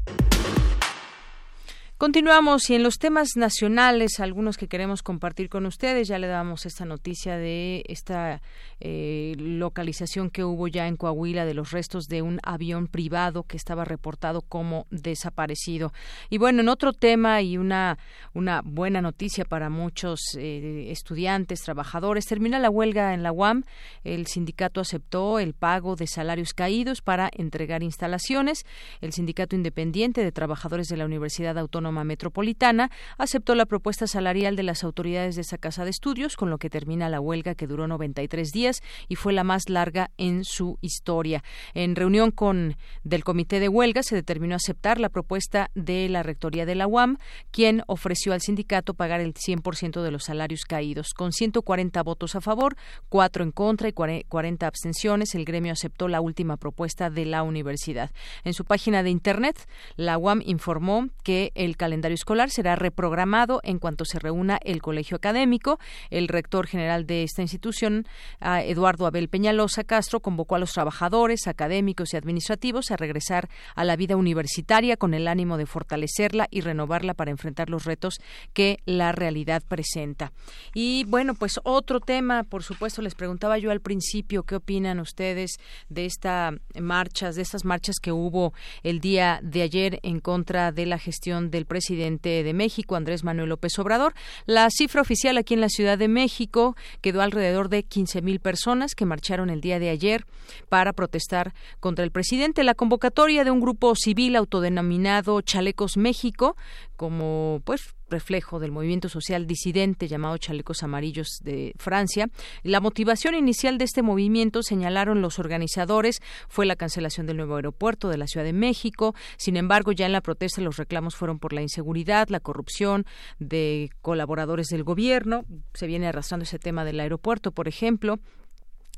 Continuamos y en los temas nacionales, algunos que queremos compartir con ustedes, ya le damos esta noticia de esta eh, localización que hubo ya en Coahuila de los restos de un avión privado que estaba reportado como desaparecido. Y bueno, en otro tema y una, una buena noticia para muchos eh, estudiantes, trabajadores, termina la huelga en la UAM. El sindicato aceptó el pago de salarios caídos para entregar instalaciones. El sindicato independiente de trabajadores de la Universidad Autónoma Metropolitana aceptó la propuesta salarial de las autoridades de esa casa de estudios, con lo que termina la huelga que duró 93 días y fue la más larga en su historia. En reunión con del comité de huelga se determinó aceptar la propuesta de la rectoría de la UAM, quien ofreció al sindicato pagar el 100% de los salarios caídos. Con 140 votos a favor, 4 en contra y 40 abstenciones, el gremio aceptó la última propuesta de la universidad. En su página de internet, la UAM informó que el calendario escolar será reprogramado en cuanto se reúna el colegio académico. El rector general de esta institución, Eduardo Abel Peñalosa Castro, convocó a los trabajadores, académicos y administrativos a regresar a la vida universitaria con el ánimo de fortalecerla y renovarla para enfrentar los retos que la realidad presenta. Y bueno, pues otro tema, por supuesto, les preguntaba yo al principio qué opinan ustedes de estas marchas, de estas marchas que hubo el día de ayer en contra de la gestión del del presidente de México, Andrés Manuel López Obrador. La cifra oficial aquí en la Ciudad de México quedó alrededor de 15 mil personas que marcharon el día de ayer para protestar contra el presidente. La convocatoria de un grupo civil autodenominado Chalecos México, como pues reflejo del movimiento social disidente llamado Chalecos Amarillos de Francia. La motivación inicial de este movimiento, señalaron los organizadores, fue la cancelación del nuevo aeropuerto de la Ciudad de México. Sin embargo, ya en la protesta los reclamos fueron por la inseguridad, la corrupción de colaboradores del gobierno. Se viene arrastrando ese tema del aeropuerto, por ejemplo.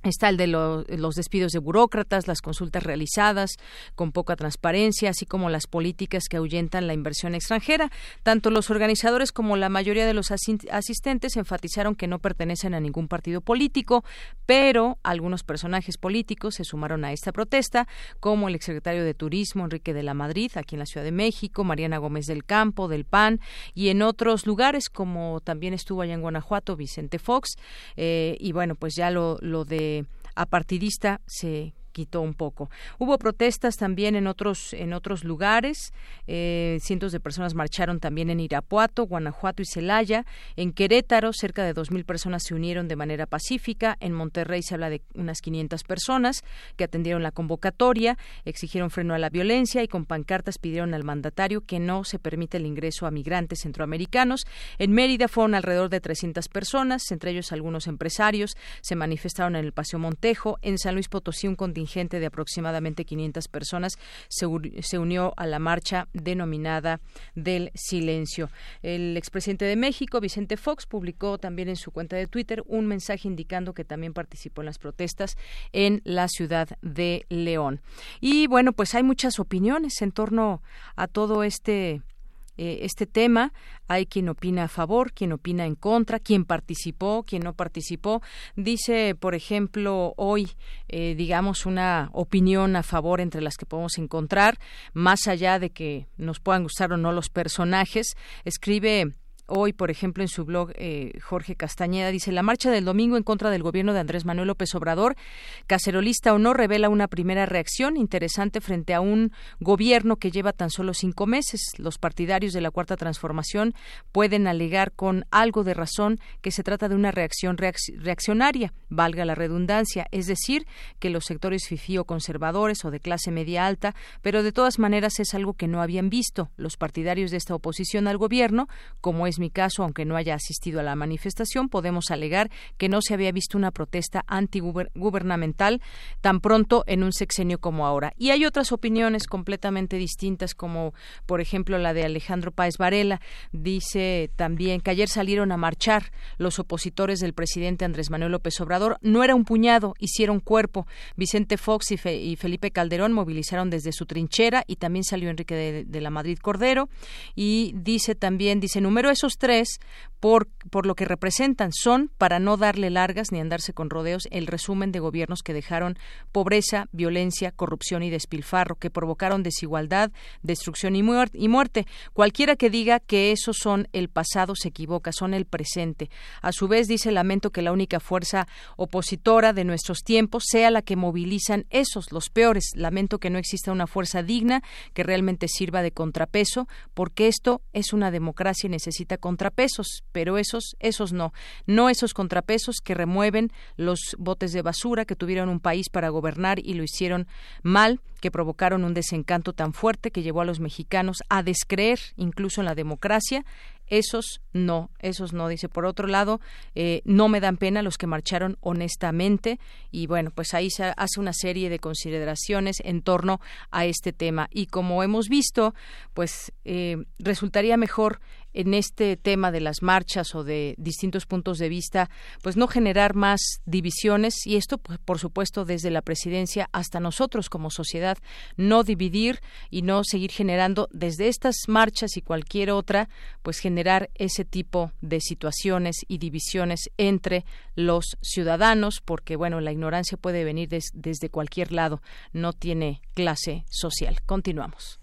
Está el de los despidos de burócratas, las consultas realizadas con poca transparencia, así como las políticas que ahuyentan la inversión extranjera. Tanto los organizadores como la mayoría de los asistentes enfatizaron que no pertenecen a ningún partido político, pero algunos personajes políticos se sumaron a esta protesta, como el exsecretario de Turismo Enrique de la Madrid, aquí en la Ciudad de México, Mariana Gómez del Campo, del PAN, y en otros lugares, como también estuvo allá en Guanajuato, Vicente Fox. Eh, y bueno, pues ya lo, lo de apartidista se quitó un poco. Hubo protestas también en otros en otros lugares. Eh, cientos de personas marcharon también en Irapuato, Guanajuato y Celaya. En Querétaro, cerca de 2.000 personas se unieron de manera pacífica. En Monterrey se habla de unas 500 personas que atendieron la convocatoria, exigieron freno a la violencia y con pancartas pidieron al mandatario que no se permita el ingreso a migrantes centroamericanos. En Mérida fueron alrededor de 300 personas, entre ellos algunos empresarios. Se manifestaron en el Paseo Montejo. En San Luis Potosí, un contingente de aproximadamente 500 personas se, unió a la marcha denominada del silencio. El expresidente de México, Vicente Fox, publicó también en su cuenta de Twitter un mensaje indicando que también participó en las protestas en la ciudad de León. Y bueno, pues hay muchas opiniones en torno a todo este eh, este tema. Hay quien opina a favor, quien opina en contra, quien participó, quien no participó. Dice, por ejemplo, hoy, eh, digamos, una opinión a favor entre las que podemos encontrar, más allá de que nos puedan gustar o no los personajes. Escribe Hoy, por ejemplo, en su blog, eh, Jorge Castañeda dice, la marcha del domingo en contra del gobierno de Andrés Manuel López Obrador, cacerolista o no, revela una primera reacción interesante frente a un gobierno que lleva tan solo cinco meses. Los partidarios de la Cuarta Transformación pueden alegar con algo de razón que se trata de una reacción reaccionaria, valga la redundancia, es decir, que los sectores fifí conservadores o de clase media alta, pero de todas maneras es algo que no habían visto los partidarios de esta oposición al gobierno, como es mi caso, aunque no haya asistido a la manifestación, podemos alegar que no se había visto una protesta antigubernamental tan pronto en un sexenio como ahora. Y hay otras opiniones completamente distintas, como por ejemplo la de Alejandro Páez Varela. Dice también que ayer salieron a marchar los opositores del presidente Andrés Manuel López Obrador. No era un puñado, hicieron cuerpo. Vicente Fox y, Felipe Calderón movilizaron desde su trinchera y también salió Enrique de, de la Madrid Cordero. Y dice también, dice, número es esos tres, por, por lo que representan, son, para no darle largas ni andarse con rodeos, el resumen de gobiernos que dejaron pobreza, violencia, corrupción y despilfarro, que provocaron desigualdad, destrucción y, y muerte. Cualquiera que diga que esos son el pasado se equivoca, son el presente. A su vez, dice, lamento que la única fuerza opositora de nuestros tiempos sea la que movilizan esos, los peores. Lamento que no exista una fuerza digna que realmente sirva de contrapeso, porque esto es una democracia y necesita contrapesos, pero esos, esos no, no esos contrapesos que remueven los botes de basura que tuvieron un país para gobernar y lo hicieron mal, que provocaron un desencanto tan fuerte que llevó a los mexicanos a descreer incluso en la democracia esos no, esos no. Dice, por otro lado, eh, no me dan pena los que marcharon honestamente y bueno, pues ahí se hace una serie de consideraciones en torno a este tema. Y como hemos visto, pues eh, resultaría mejor en este tema de las marchas o de distintos puntos de vista, pues no generar más divisiones y esto, pues, por supuesto, desde la presidencia hasta nosotros como sociedad, no dividir y no seguir generando desde estas marchas y cualquier otra, pues generar ese tipo de situaciones y divisiones entre los ciudadanos, porque bueno, la ignorancia puede venir desde cualquier lado, no tiene clase social. Continuamos.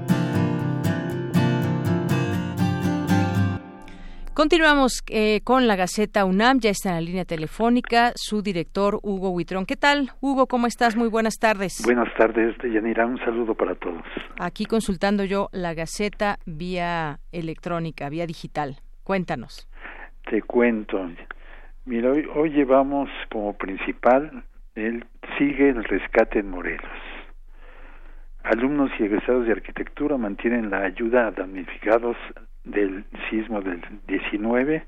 Continuamos eh, con la Gaceta UNAM, ya está en la línea telefónica su director Hugo Huitrón. ¿Qué tal, Hugo? ¿Cómo estás? Muy buenas tardes. Buenas tardes, Deyanira. Un saludo para todos. Aquí consultando yo la Gaceta vía electrónica, vía digital. Cuéntanos. Te cuento. Mira, hoy, hoy llevamos como principal el sigue el rescate en Morelos. Alumnos y egresados de arquitectura mantienen la ayuda a damnificados del sismo del 19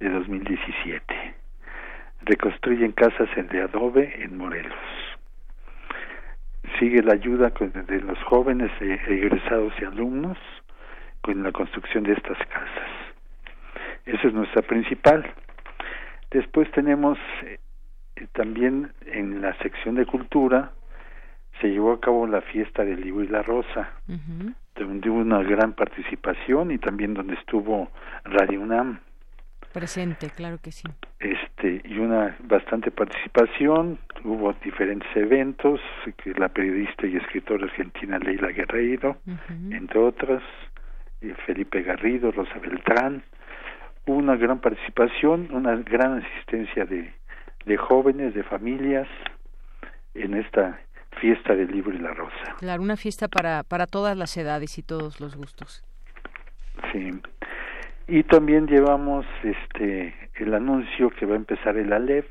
de 2017. Reconstruyen casas de adobe en Morelos. Sigue la ayuda de los jóvenes egresados y alumnos con la construcción de estas casas. Esa es nuestra principal. Después tenemos eh, también en la sección de cultura se llevó a cabo la fiesta del libro y la rosa, donde hubo una gran participación y también donde estuvo Radio UNAM. Presente, claro que sí. Este, y una bastante participación, hubo diferentes eventos, que la periodista y escritora argentina Leila Guerreiro, entre otras, Felipe Garrido, Rosa Beltrán, hubo una gran participación, una gran asistencia de, de jóvenes, de familias en esta fiesta del libro y la rosa. Claro, una fiesta para, para todas las edades y todos los gustos. Sí. Y también llevamos este el anuncio que va a empezar el ALEF,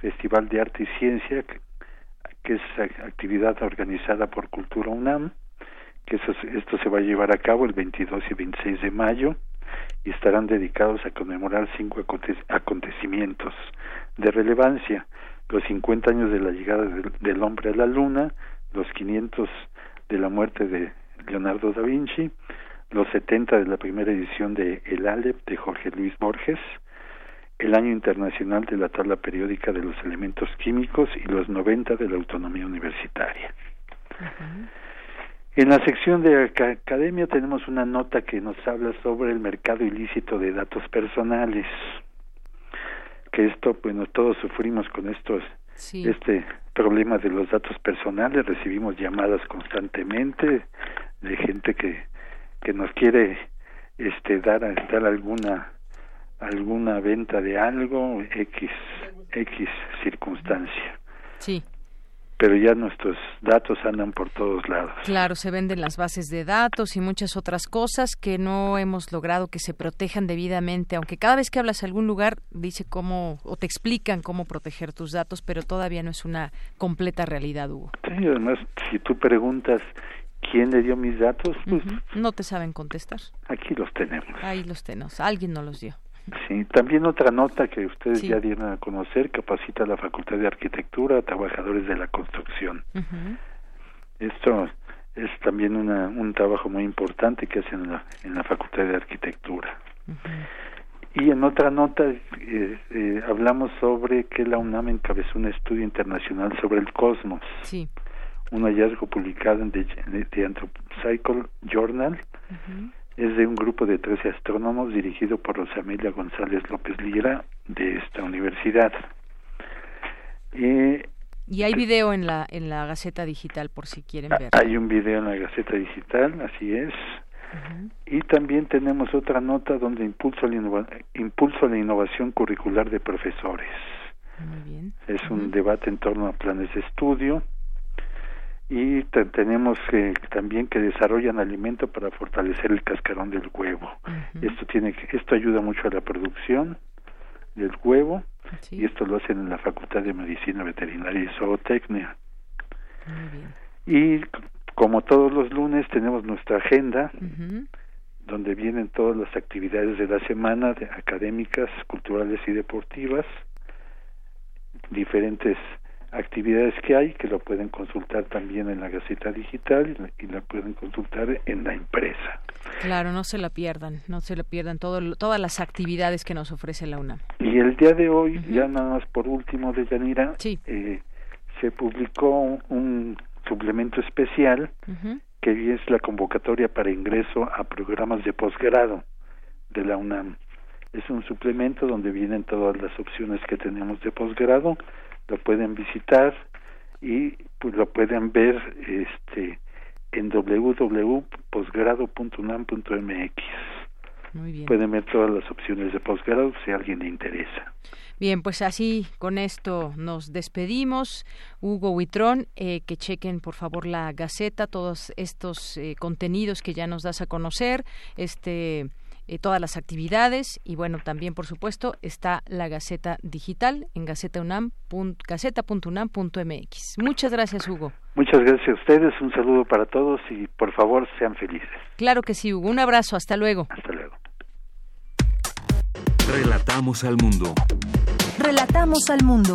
Festival de Arte y Ciencia, que, es actividad organizada por Cultura UNAM, que esto se va a llevar a cabo el 22 y 26 de mayo y estarán dedicados a conmemorar cinco acontecimientos de relevancia los 50 años de la llegada del, hombre a la luna, los 500 de la muerte de Leonardo da Vinci, los 70 de la primera edición de El Alep de Jorge Luis Borges, el año internacional de la tabla periódica de los elementos químicos y los 90 de la autonomía universitaria. En la sección de academia tenemos una nota que nos habla sobre el mercado ilícito de datos personales que esto, bueno, todos sufrimos con estos, este problema de los datos personales, recibimos llamadas constantemente de gente que, que nos quiere este dar, dar alguna alguna venta de algo x x circunstancia. Sí pero ya nuestros datos andan por todos lados. Claro, se venden las bases de datos y muchas otras cosas que no hemos logrado que se protejan debidamente, aunque cada vez que hablas a algún lugar dice cómo o te explican cómo proteger tus datos, pero todavía no es una completa realidad, Hugo. Sí, además, si tú preguntas quién le dio mis datos, pues no te saben contestar. Aquí los tenemos. Ahí los tenemos. Alguien nos los dio. Sí, también otra nota que ustedes ya dieron a conocer, capacita la Facultad de Arquitectura a trabajadores de la construcción. Esto es también una, un trabajo muy importante que hacen en la, en la Facultad de Arquitectura. Y en otra nota eh, eh, hablamos sobre que la UNAM encabezó un estudio internacional sobre el cosmos. Sí. Un hallazgo publicado en The, Anthropophysical Journal es de un grupo de 13 astrónomos dirigido por Rosamelia González López Lira de esta universidad. y hay video en la en la Gaceta Digital por si quieren ver. Hay un video en la Gaceta Digital, así es. Y también tenemos otra nota donde impulso la, impulso la innovación curricular de profesores. Muy bien. Es un debate en torno a planes de estudio y tenemos que también que desarrollan alimento para fortalecer el cascarón del huevo. Esto tiene que, esto ayuda mucho a la producción del huevo y esto lo hacen en la Facultad de Medicina Veterinaria y Zootecnia. Y como todos los lunes tenemos nuestra agenda donde vienen todas las actividades de la semana de académicas, culturales y deportivas, diferentes actividades que hay que lo pueden consultar también en la Gaceta Digital y la, pueden consultar en la empresa. Claro, no se la pierdan, no se la pierdan todo, todas las actividades que nos ofrece la UNAM. Y el día de hoy, ya nada más por último de Yanira, eh, se publicó un, suplemento especial que es la convocatoria para ingreso a programas de posgrado de la UNAM. Es un suplemento donde vienen todas las opciones que tenemos de posgrado lo pueden visitar y pues lo pueden ver este en www.posgrado.unam.mx Muy bien. Pueden ver todas las opciones de posgrado si a alguien le interesa. Bien, pues así con esto nos despedimos. Hugo Huitrón, eh, que chequen por favor la Gaceta, todos estos eh, contenidos que ya nos das a conocer, este eh, todas las actividades y bueno, también por supuesto está la Gaceta Digital en gaceta.unam.mx. Muchas gracias, Hugo. Muchas gracias a ustedes, un saludo para todos y por favor sean felices. Claro que sí, Hugo. Un abrazo, hasta luego. Hasta luego. Relatamos al mundo. Relatamos al mundo.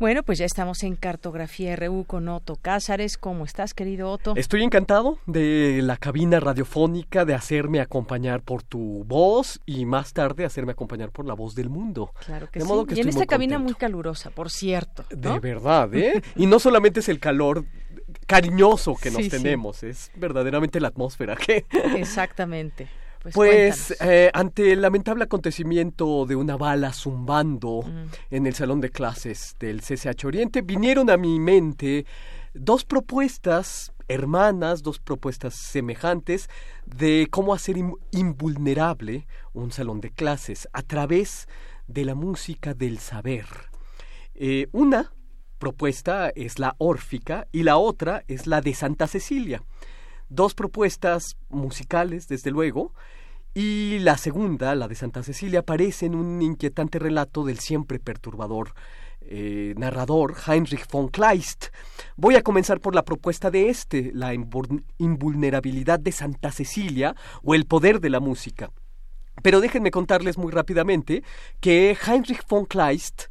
Bueno, pues ya estamos en Cartografía RU con Otto Cázares. ¿Cómo estás, querido Otto? Estoy encantado de la cabina radiofónica, de hacerme acompañar por tu voz y más tarde hacerme acompañar por la voz del mundo. Claro que sí. y en esta cabina muy calurosa, por cierto. De verdad, ¿eh? y no solamente es el calor cariñoso que nos tenemos, es verdaderamente la atmósfera que... Exactamente. Pues, pues eh, ante el lamentable acontecimiento de una bala zumbando en el salón de clases del CCH Oriente, vinieron a mi mente dos propuestas hermanas, dos propuestas semejantes de cómo hacer invulnerable un salón de clases a través de la música del saber. Eh, una propuesta es la órfica y la otra es la de Santa Cecilia dos propuestas musicales, desde luego, y la segunda, la de Santa Cecilia, aparece en un inquietante relato del siempre perturbador eh, narrador Heinrich von Kleist. Voy a comenzar por la propuesta de este, la invulnerabilidad de Santa Cecilia o el poder de la música. Pero déjenme contarles muy rápidamente que Heinrich von Kleist,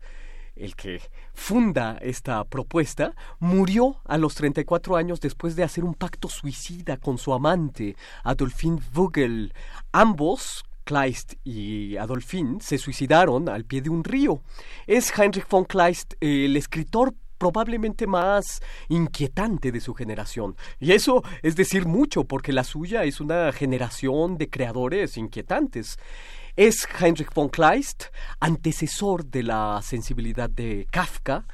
el que funda esta propuesta, murió a los 34 años después de hacer un pacto suicida con su amante, Adolphine Vogel. Ambos Kleist y Adolphine se suicidaron al pie de un río. Es Heinrich von Kleist el escritor probablemente más inquietante de su generación. Y eso es decir mucho, porque la suya es una generación de creadores inquietantes. Es Heinrich von Kleist, antecesor de la sensibilidad de Kafka.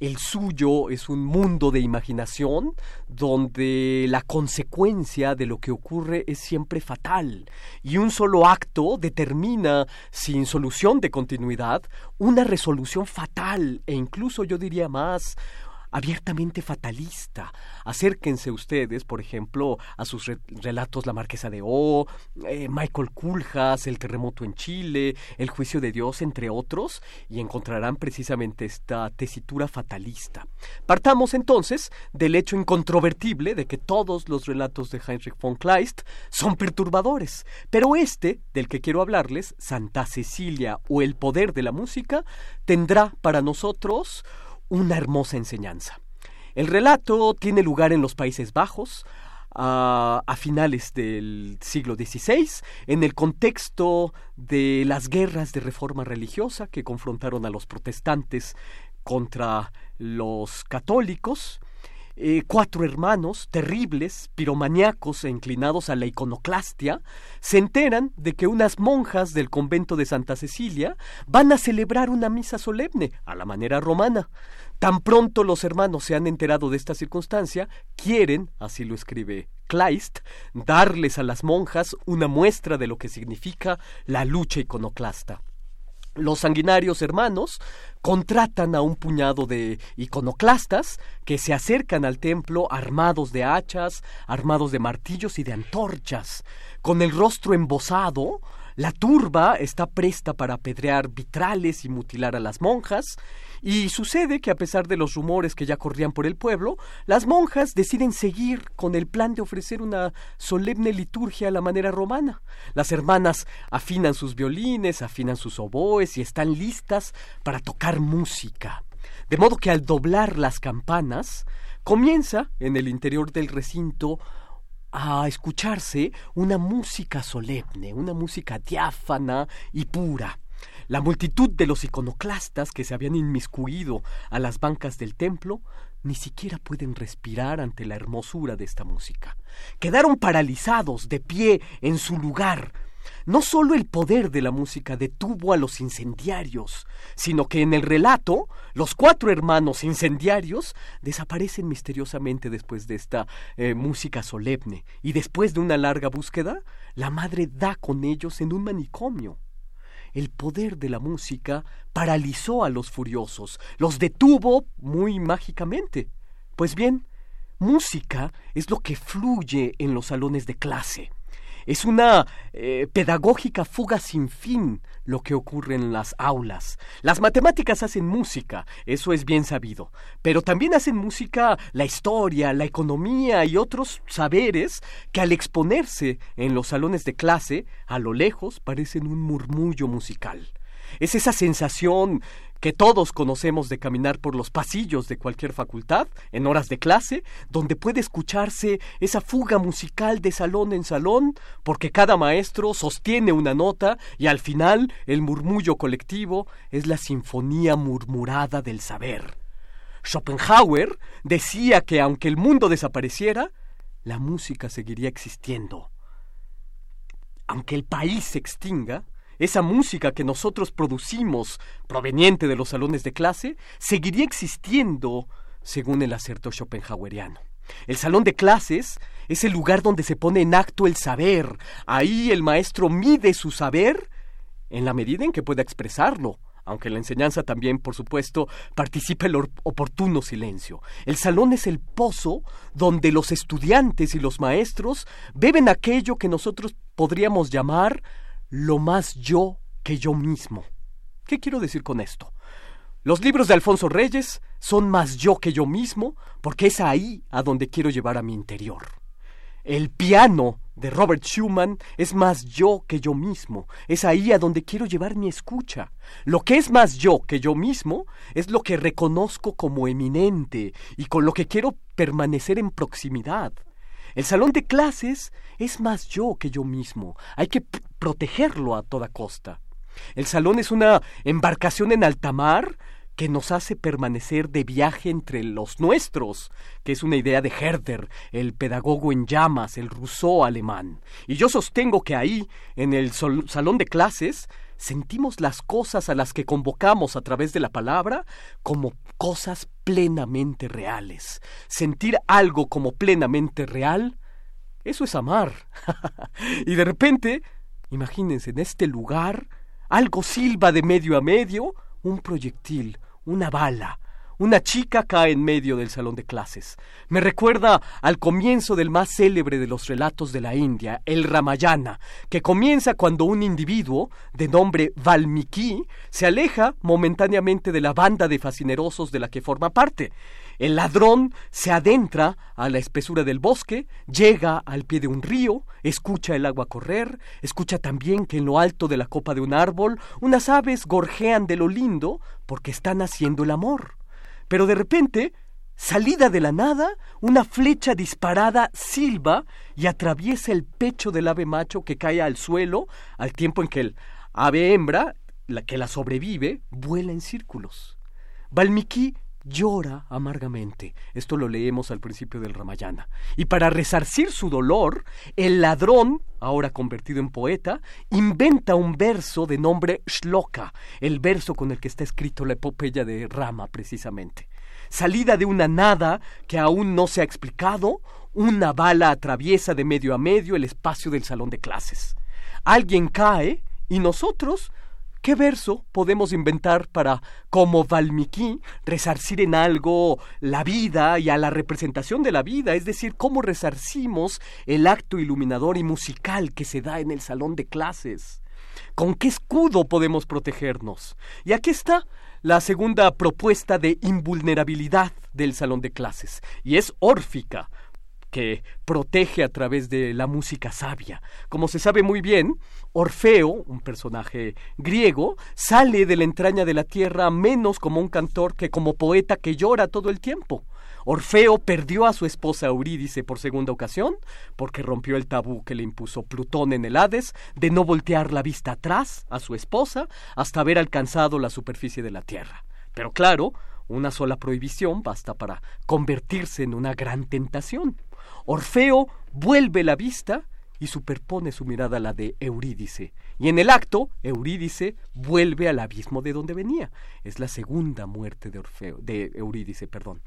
El suyo es un mundo de imaginación donde la consecuencia de lo que ocurre es siempre fatal y un solo acto determina, sin solución de continuidad, una resolución fatal e incluso yo diría más abiertamente fatalista. Acérquense ustedes, por ejemplo, a sus relatos La Marquesa de O, eh, Michael Culjas, El terremoto en Chile, El juicio de Dios, entre otros, y encontrarán precisamente esta tesitura fatalista. Partamos entonces del hecho incontrovertible de que todos los relatos de Heinrich von Kleist son perturbadores, pero este, del que quiero hablarles, Santa Cecilia o El poder de la música, tendrá para nosotros una hermosa enseñanza. El relato tiene lugar en los Países Bajos, a, finales del siglo XVI, en el contexto de las guerras de reforma religiosa que confrontaron a los protestantes contra los católicos. Eh, cuatro hermanos terribles, piromaníacos e inclinados a la iconoclastia, se enteran de que unas monjas del convento de Santa Cecilia van a celebrar una misa solemne, a la manera romana. Tan pronto los hermanos se han enterado de esta circunstancia, quieren, así lo escribe Kleist, darles a las monjas una muestra de lo que significa la lucha iconoclasta. Los sanguinarios hermanos contratan a un puñado de iconoclastas que se acercan al templo armados de hachas, armados de martillos y de antorchas. Con el rostro embosado, la turba está presta para apedrear vitrales y mutilar a las monjas, y sucede que a pesar de los rumores que ya corrían por el pueblo, las monjas deciden seguir con el plan de ofrecer una solemne liturgia a la manera romana. Las hermanas afinan sus violines, afinan sus oboes y están listas para tocar música. De modo que al doblar las campanas, comienza en el interior del recinto a escucharse una música solemne, una música diáfana y pura. La multitud de los iconoclastas que se habían inmiscuido a las bancas del templo ni siquiera pueden respirar ante la hermosura de esta música. Quedaron paralizados, de pie, en su lugar. No solo el poder de la música detuvo a los incendiarios, sino que en el relato los cuatro hermanos incendiarios desaparecen misteriosamente después de esta eh, música solemne, y después de una larga búsqueda, la madre da con ellos en un manicomio el poder de la música paralizó a los furiosos, los detuvo muy mágicamente. Pues bien, música es lo que fluye en los salones de clase. Es una eh, pedagógica fuga sin fin lo que ocurre en las aulas. Las matemáticas hacen música, eso es bien sabido, pero también hacen música la historia, la economía y otros saberes que al exponerse en los salones de clase, a lo lejos parecen un murmullo musical. Es esa sensación que todos conocemos de caminar por los pasillos de cualquier facultad en horas de clase, donde puede escucharse esa fuga musical de salón en salón, porque cada maestro sostiene una nota y al final el murmullo colectivo es la sinfonía murmurada del saber. Schopenhauer decía que aunque el mundo desapareciera, la música seguiría existiendo. Aunque el país se extinga, esa música que nosotros producimos proveniente de los salones de clase seguiría existiendo según el acerto schopenhaueriano. El salón de clases es el lugar donde se pone en acto el saber. Ahí el maestro mide su saber en la medida en que pueda expresarlo, aunque la enseñanza también, por supuesto, participa el oportuno silencio. El salón es el pozo donde los estudiantes y los maestros beben aquello que nosotros podríamos llamar lo más yo que yo mismo. ¿Qué quiero decir con esto? Los libros de Alfonso Reyes son más yo que yo mismo porque es ahí a donde quiero llevar a mi interior. El piano de Robert Schumann es más yo que yo mismo, es ahí a donde quiero llevar mi escucha. Lo que es más yo que yo mismo es lo que reconozco como eminente y con lo que quiero permanecer en proximidad. El salón de clases es más yo que yo mismo. Hay que protegerlo a toda costa. El salón es una embarcación en alta mar que nos hace permanecer de viaje entre los nuestros, que es una idea de Herder, el pedagogo en llamas, el Rousseau alemán. Y yo sostengo que ahí, en el salón de clases, sentimos las cosas a las que convocamos a través de la palabra como cosas plenamente reales. Sentir algo como plenamente real, eso es amar. y de repente, imagínense, en este lugar, algo silba de medio a medio, un proyectil, una bala, una chica cae en medio del salón de clases. Me recuerda al comienzo del más célebre de los relatos de la India, el Ramayana, que comienza cuando un individuo, de nombre Valmiki, se aleja momentáneamente de la banda de fascinerosos de la que forma parte. El ladrón se adentra a la espesura del bosque, llega al pie de un río, escucha el agua correr, escucha también que en lo alto de la copa de un árbol unas aves gorjean de lo lindo porque están haciendo el amor. Pero de repente, salida de la nada, una flecha disparada silba y atraviesa el pecho del ave macho que cae al suelo, al tiempo en que el ave hembra, la que la sobrevive, vuela en círculos. Valmiki llora amargamente. Esto lo leemos al principio del Ramayana. Y para resarcir su dolor, el ladrón, ahora convertido en poeta, inventa un verso de nombre Shloka, el verso con el que está escrito la epopeya de Rama precisamente. Salida de una nada que aún no se ha explicado, una bala atraviesa de medio a medio el espacio del salón de clases. Alguien cae y nosotros ¿Qué verso podemos inventar para, como Valmiki, resarcir en algo la vida y a la representación de la vida? Es decir, cómo resarcimos el acto iluminador y musical que se da en el salón de clases. ¿Con qué escudo podemos protegernos? Y aquí está la segunda propuesta de invulnerabilidad del salón de clases, y es órfica, que protege a través de la música sabia. Como se sabe muy bien, Orfeo, un personaje griego, sale de la entraña de la tierra menos como un cantor que como poeta que llora todo el tiempo. Orfeo perdió a su esposa Eurídice por segunda ocasión, porque rompió el tabú que le impuso Plutón en el Hades de no voltear la vista atrás a su esposa hasta haber alcanzado la superficie de la tierra. Pero claro, una sola prohibición basta para convertirse en una gran tentación. Orfeo vuelve la vista y superpone su mirada a la de Eurídice. Y en el acto, Eurídice vuelve al abismo de donde venía. Es la segunda muerte de Orfeo, de Eurídice, perdón.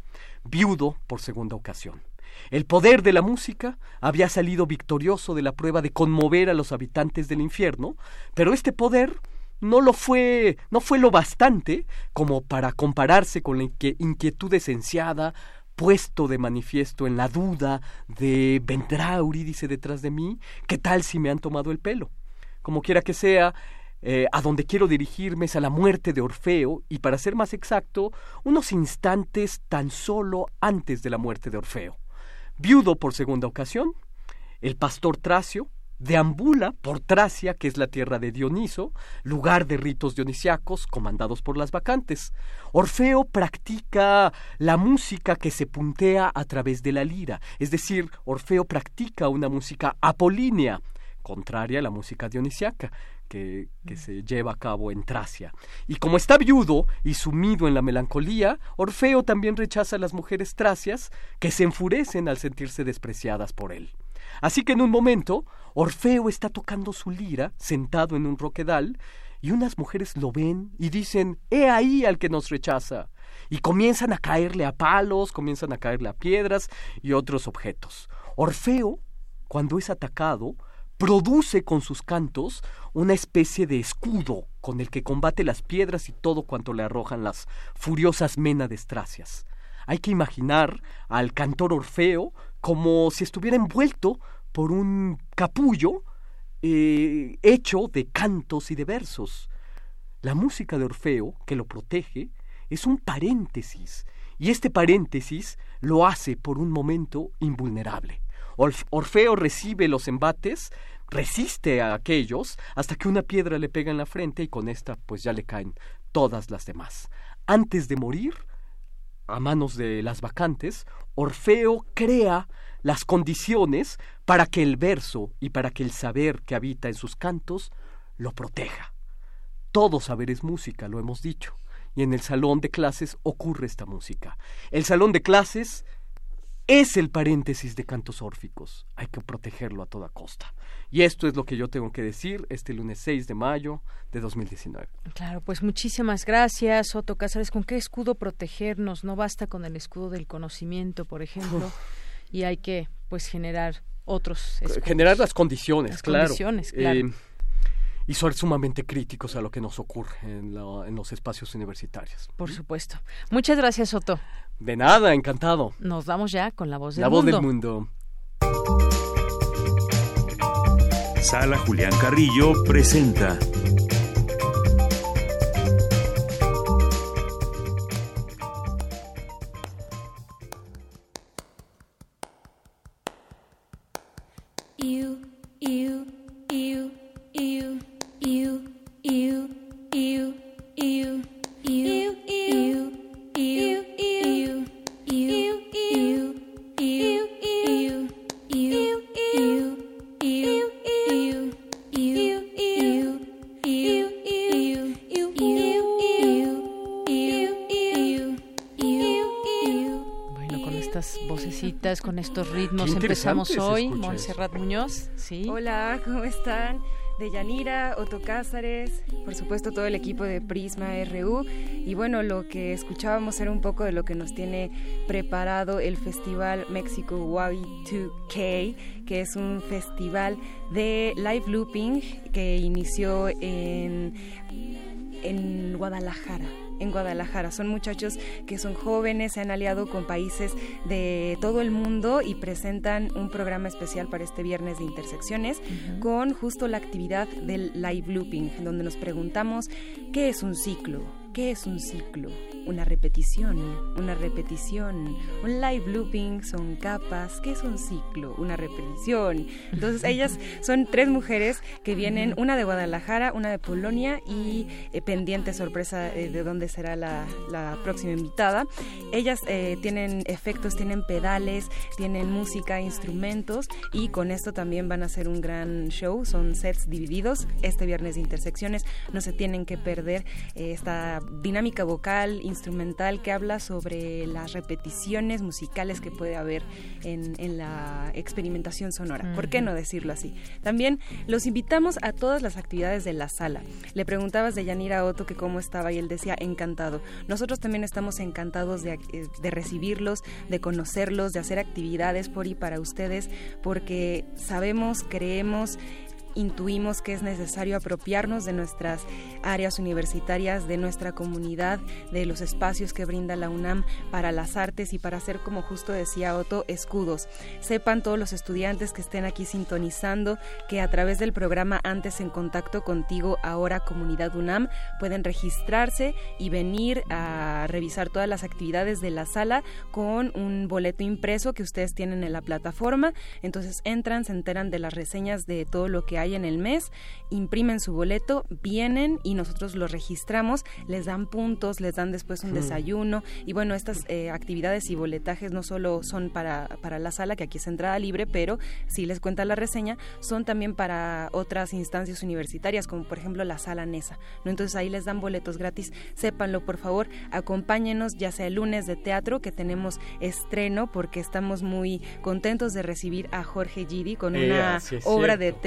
Viudo por segunda ocasión. El poder de la música había salido victorioso de la prueba de conmover a los habitantes del infierno, pero este poder no lo fue, no fue lo bastante como para compararse con la inquietud esenciada puesto de manifiesto en la duda de ¿vendrá Eurídice detrás de mí? ¿Qué tal si me han tomado el pelo? Como quiera que sea, eh, a donde quiero dirigirme es a la muerte de Orfeo y para ser más exacto, unos instantes tan solo antes de la muerte de Orfeo. Viudo por segunda ocasión, el pastor Tracio, deambula por Tracia, que es la tierra de Dioniso, lugar de ritos dionisiacos comandados por las vacantes. Orfeo practica la música que se puntea a través de la lira, es decir, Orfeo practica una música apolínea, contraria a la música dionisiaca. Que, que, se lleva a cabo en Tracia. Y como está viudo y sumido en la melancolía, Orfeo también rechaza a las mujeres tracias que se enfurecen al sentirse despreciadas por él. Así que en un momento, Orfeo está tocando su lira, sentado en un roquedal, y unas mujeres lo ven y dicen, He ahí al que nos rechaza. Y comienzan a caerle a palos, comienzan a caerle a piedras y otros objetos. Orfeo, cuando es atacado, produce con sus cantos una especie de escudo con el que combate las piedras y todo cuanto le arrojan las furiosas Ménades tracias. Hay que imaginar al cantor Orfeo como si estuviera envuelto por un capullo eh, hecho de cantos y de versos. La música de Orfeo, que lo protege, es un paréntesis, y este paréntesis lo hace por un momento invulnerable. Orfeo recibe los embates, resiste a aquellos, hasta que una piedra le pega en la frente y con esta pues ya le caen todas las demás. Antes de morir, a manos de las vacantes, Orfeo crea las condiciones para que el verso y para que el saber que habita en sus cantos lo proteja. Todo saber es música, lo hemos dicho, y en el salón de clases ocurre esta música. El salón de clases es el paréntesis de cantos órficos. Hay que protegerlo a toda costa. Y esto es lo que yo tengo que decir este lunes 6 de mayo de 2019. Claro, pues muchísimas gracias, Otto Cázares. ¿Con qué escudo protegernos? No basta con el escudo del conocimiento, por ejemplo, y hay que pues generar otros escudos. Generar las condiciones, las claro. Condiciones, claro. Eh, y ser sumamente críticos a lo que nos ocurre en, la, en los espacios universitarios. Por supuesto. Muchas gracias, Otto. De nada, encantado. Nos vamos ya con la voz del la mundo. voz del mundo. Sala Julián Carrillo presenta. You, con estos ritmos empezamos hoy. Montserrat Muñoz, sí. Hola, ¿cómo están? Deyanira, Otto Cázares, por supuesto todo el equipo de Prisma RU. Y bueno, lo que escuchábamos era un poco de lo que nos tiene preparado el Festival México Wabi 2K, que es un festival de live looping que inició en, en Guadalajara en Guadalajara. Son muchachos que son jóvenes, se han aliado con países de todo el mundo y presentan un programa especial para este viernes de intersecciones con justo la actividad del live looping, donde nos preguntamos qué es un ciclo, ¿Qué es un ciclo? Una repetición, una repetición. Un live looping son capas. ¿Qué es un ciclo? Una repetición. Entonces ellas son tres mujeres que vienen, una de Guadalajara, una de Polonia y eh, pendiente sorpresa eh, de dónde será la, próxima invitada. Ellas eh, tienen efectos, tienen pedales, tienen música, instrumentos y con esto también van a hacer un gran show. Son sets divididos. Este viernes de intersecciones no se tienen que perder esta dinámica vocal, instrumental que habla sobre las repeticiones musicales que puede haber en, en la experimentación sonora. ¿Por qué no decirlo así? También los invitamos a todas las actividades de la sala. Le preguntabas de Yanira Otto que cómo estaba y él decía encantado. Nosotros también estamos encantados de, eh, de recibirlos, de conocerlos, de hacer actividades por y para ustedes, porque sabemos, creemos intuimos que es necesario apropiarnos de nuestras áreas universitarias, de nuestra comunidad, de los espacios que brinda la UNAM para las artes y para hacer, como justo decía Otto, escudos. Sepan todos los estudiantes que estén aquí sintonizando que a través del programa Antes en Contacto Contigo, ahora Comunidad UNAM, pueden registrarse y venir a revisar todas las actividades de la sala con un boleto impreso que ustedes tienen en la plataforma. Entonces entran, se enteran de las reseñas de todo lo que hay en el mes, imprimen su boleto, vienen y nosotros los registramos, les dan puntos, les dan después un Hmm. desayuno y bueno, estas eh, actividades y boletajes no solo son para, para la sala, que aquí es entrada libre, pero si les cuenta la reseña, son también para otras instancias universitarias, como por ejemplo la sala NESA. ¿no? Entonces ahí les dan boletos gratis, sépanlo por favor, acompáñenos ya sea el lunes de teatro, que tenemos estreno, porque estamos muy contentos de recibir a Jorge Gidi con Eh, una obra de cierto.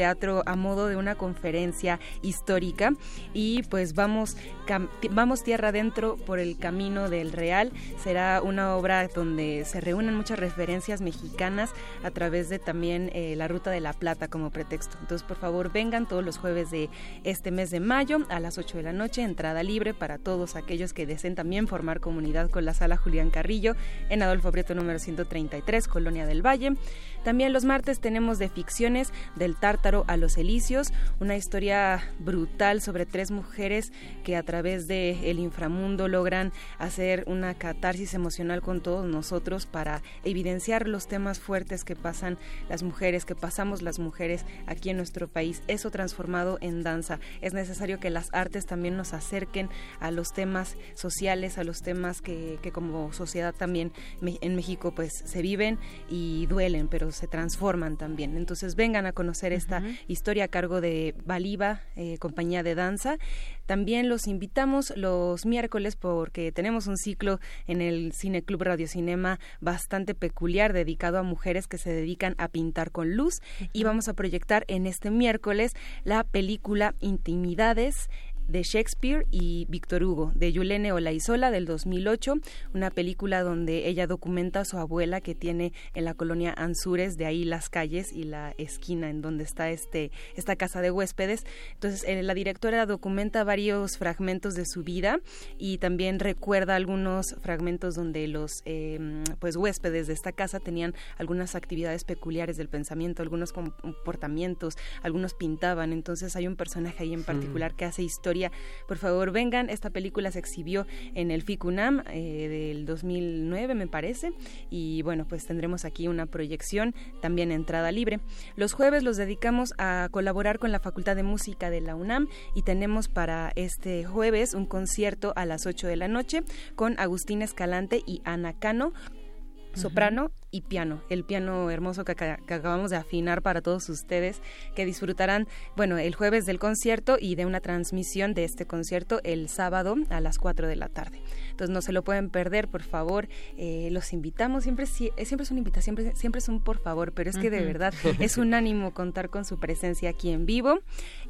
A modo de una conferencia histórica. Y pues vamos vamos tierra adentro por el camino del real. Será una obra donde se reúnen muchas referencias mexicanas a través de también eh, la ruta de la plata como pretexto. Entonces por favor vengan todos los jueves de este mes de mayo a las 8 de la noche entrada libre para todos aquellos que deseen también formar comunidad con la sala Julián Carrillo en Adolfo Prieto número 133 Colonia del Valle. También los martes tenemos de ficciones del tártaro a los elíseos, una historia brutal sobre tres mujeres que a través de el inframundo logran hacer una catarsis emocional con todos nosotros para evidenciar los temas fuertes que pasan las mujeres, que pasamos las mujeres aquí en nuestro país. Eso transformado en danza. Es necesario que las artes también nos acerquen a los temas sociales, a los temas que, que como sociedad también en México pues se viven y duelen, pero se transforman también. Entonces vengan a conocer esta historia a cargo de Baliba, eh, compañía de danza. También los invitamos los miércoles porque tenemos un ciclo en el Cine Club Radio Cinema bastante peculiar dedicado a mujeres que se dedican a pintar con luz y vamos a proyectar en este miércoles la película Intimidades de Shakespeare y Víctor Hugo, de Yulene Olaizola del 2008, una película donde ella documenta a su abuela que tiene en la colonia Anzures, de ahí las calles y la esquina en donde está este esta casa de huéspedes. Entonces, eh, la directora documenta varios fragmentos de su vida y también recuerda algunos fragmentos donde los eh, pues huéspedes de esta casa tenían algunas actividades peculiares del pensamiento, algunos comportamientos, algunos pintaban. Entonces, hay un personaje ahí en particular que hace historia. Por favor, vengan. Esta película se exhibió en el FICUNAM eh, del 2009, me parece. Y bueno, pues tendremos aquí una proyección, también entrada libre. Los jueves los dedicamos a colaborar con la Facultad de Música de la UNAM y tenemos para este jueves un concierto a las 8 de la noche con Agustín Escalante y Ana Cano soprano y piano, el piano hermoso que, aca- que acabamos de afinar para todos ustedes que disfrutarán, bueno, el jueves del concierto y de una transmisión de este concierto el sábado a las 4 de la tarde. Entonces no se lo pueden perder, por favor, eh, los invitamos, siempre, eh, siempre es una invitación, siempre, siempre es un por favor, pero es que de verdad es un ánimo contar con su presencia aquí en vivo.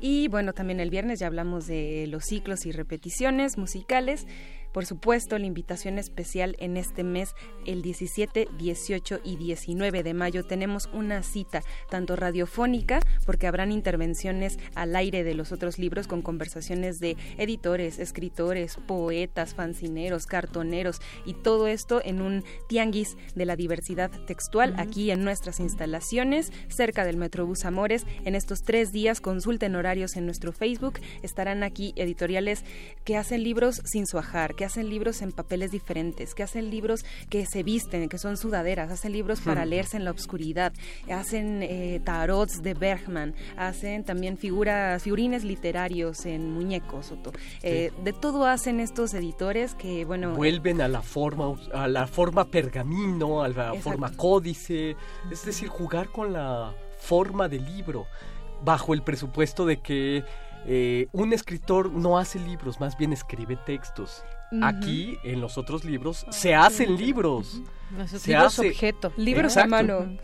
Y bueno, también el viernes ya hablamos de los ciclos y repeticiones musicales. Por supuesto, la invitación especial en este mes, el 17, 18 y 19 de mayo. Tenemos una cita tanto radiofónica, porque habrán intervenciones al aire de los otros libros con conversaciones de editores, escritores, poetas, fancineros, cartoneros y todo esto en un tianguis de la diversidad textual aquí en nuestras instalaciones cerca del Metrobús Amores. En estos tres días consulten horarios en nuestro Facebook. Estarán aquí editoriales que hacen libros sin suajar, que hacen libros en papeles diferentes, que hacen libros que se visten, que son sudaderas, hacen libros para leerse en la oscuridad, hacen eh, tarots de Bergman, hacen también figuras, figurines literarios en muñecos, Otto. Eh, De todo hacen estos editores que, bueno... Vuelven a la forma, a la forma pergamino, a la Exacto. forma códice, es decir, jugar con la forma del libro, bajo el presupuesto de que eh, un escritor no hace libros, más bien escribe textos. Aquí, en los otros libros, se hacen libros. Se libros hace- objeto. Libros Exacto. a mano.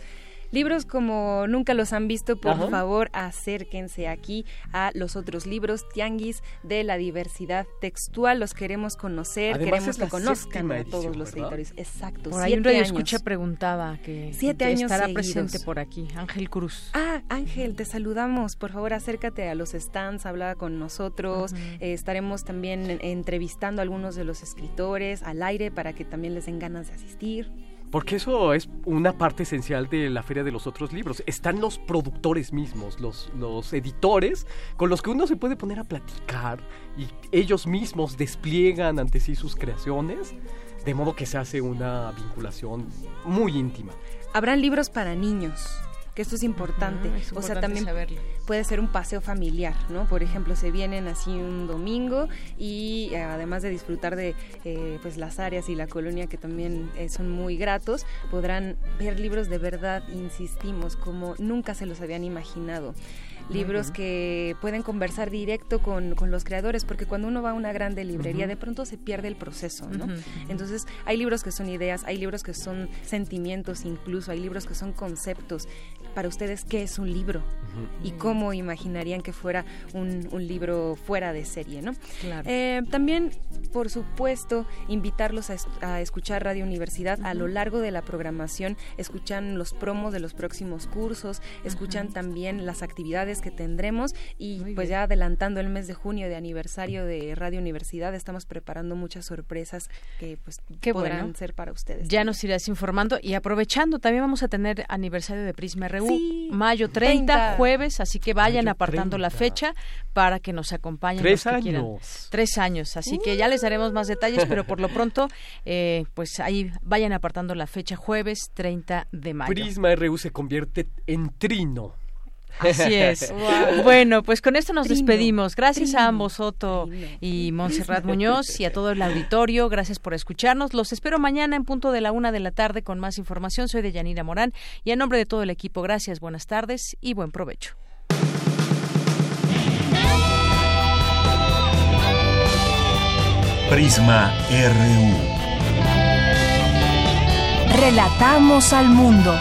Libros como nunca los han visto, por Ajá. favor, acérquense aquí a los otros libros Tianguis de la diversidad textual. Los queremos conocer, Además, queremos es la que conozcan a todos edición, los ¿verdad? editores. Exacto. Por ahí un siete radio años. escucha preguntaba que Siete años estará seguidos. presente por aquí, Ángel Cruz. Ah, Ángel, te saludamos. Por favor, acércate a los stands, habla con nosotros. Eh, estaremos también entrevistando a algunos de los escritores al aire para que también les den ganas de asistir. Porque eso es una parte esencial de la Feria de los Otros Libros. Están los productores mismos, los, los editores, con los que uno se puede poner a platicar y ellos mismos despliegan ante sí sus creaciones, de modo que se hace una vinculación muy íntima. Habrán libros para niños, que esto es importante. Ujú, es o sea, importante también saberlo. puede ser un paseo familiar, ¿no? Por ejemplo, se vienen así un domingo y eh, además de disfrutar de eh, pues las áreas y la colonia que también eh, son muy gratos, podrán ver libros de verdad, insistimos, como nunca se los habían imaginado. Libros que pueden conversar directo con, con los creadores, porque cuando uno va a una grande librería, de pronto se pierde el proceso, ¿no? Entonces, hay libros que son ideas, hay libros que son sentimientos incluso, hay libros que son conceptos. Para ustedes, ¿qué es un libro? ¿Y cómo imaginarían que fuera un, un libro fuera de serie, no? Claro. Eh, también, por supuesto, invitarlos a, a escuchar Radio Universidad a lo largo de la programación. Escuchan los promos de los próximos cursos, escuchan también las actividades que tendremos y pues ya adelantando el mes de junio de aniversario de Radio Universidad, estamos preparando muchas sorpresas que pues Qué podrán bueno. ser para ustedes. Ya nos irás informando y aprovechando, también vamos a tener aniversario de Prisma RU, Sí, mayo 30, 30. jueves, así que vayan Mayo apartando la 30. fecha para que nos acompañen. Tres los que quieran. años. Tres años, así que ya les daremos más detalles, pero por lo pronto, eh, pues ahí vayan apartando la fecha, jueves 30 de mayo. Prisma RU se convierte en trino. Así es. Wow. Bueno, pues con esto nos Trino, despedimos. Gracias a ambos, Otto trino. y Montserrat Muñoz, y a todo el auditorio. Gracias por escucharnos. Los espero mañana en punto de la una de la tarde con más información. Soy de Yanira Morán y a nombre de todo el equipo, gracias, buenas tardes y buen provecho. Prisma RU. Relatamos al mundo.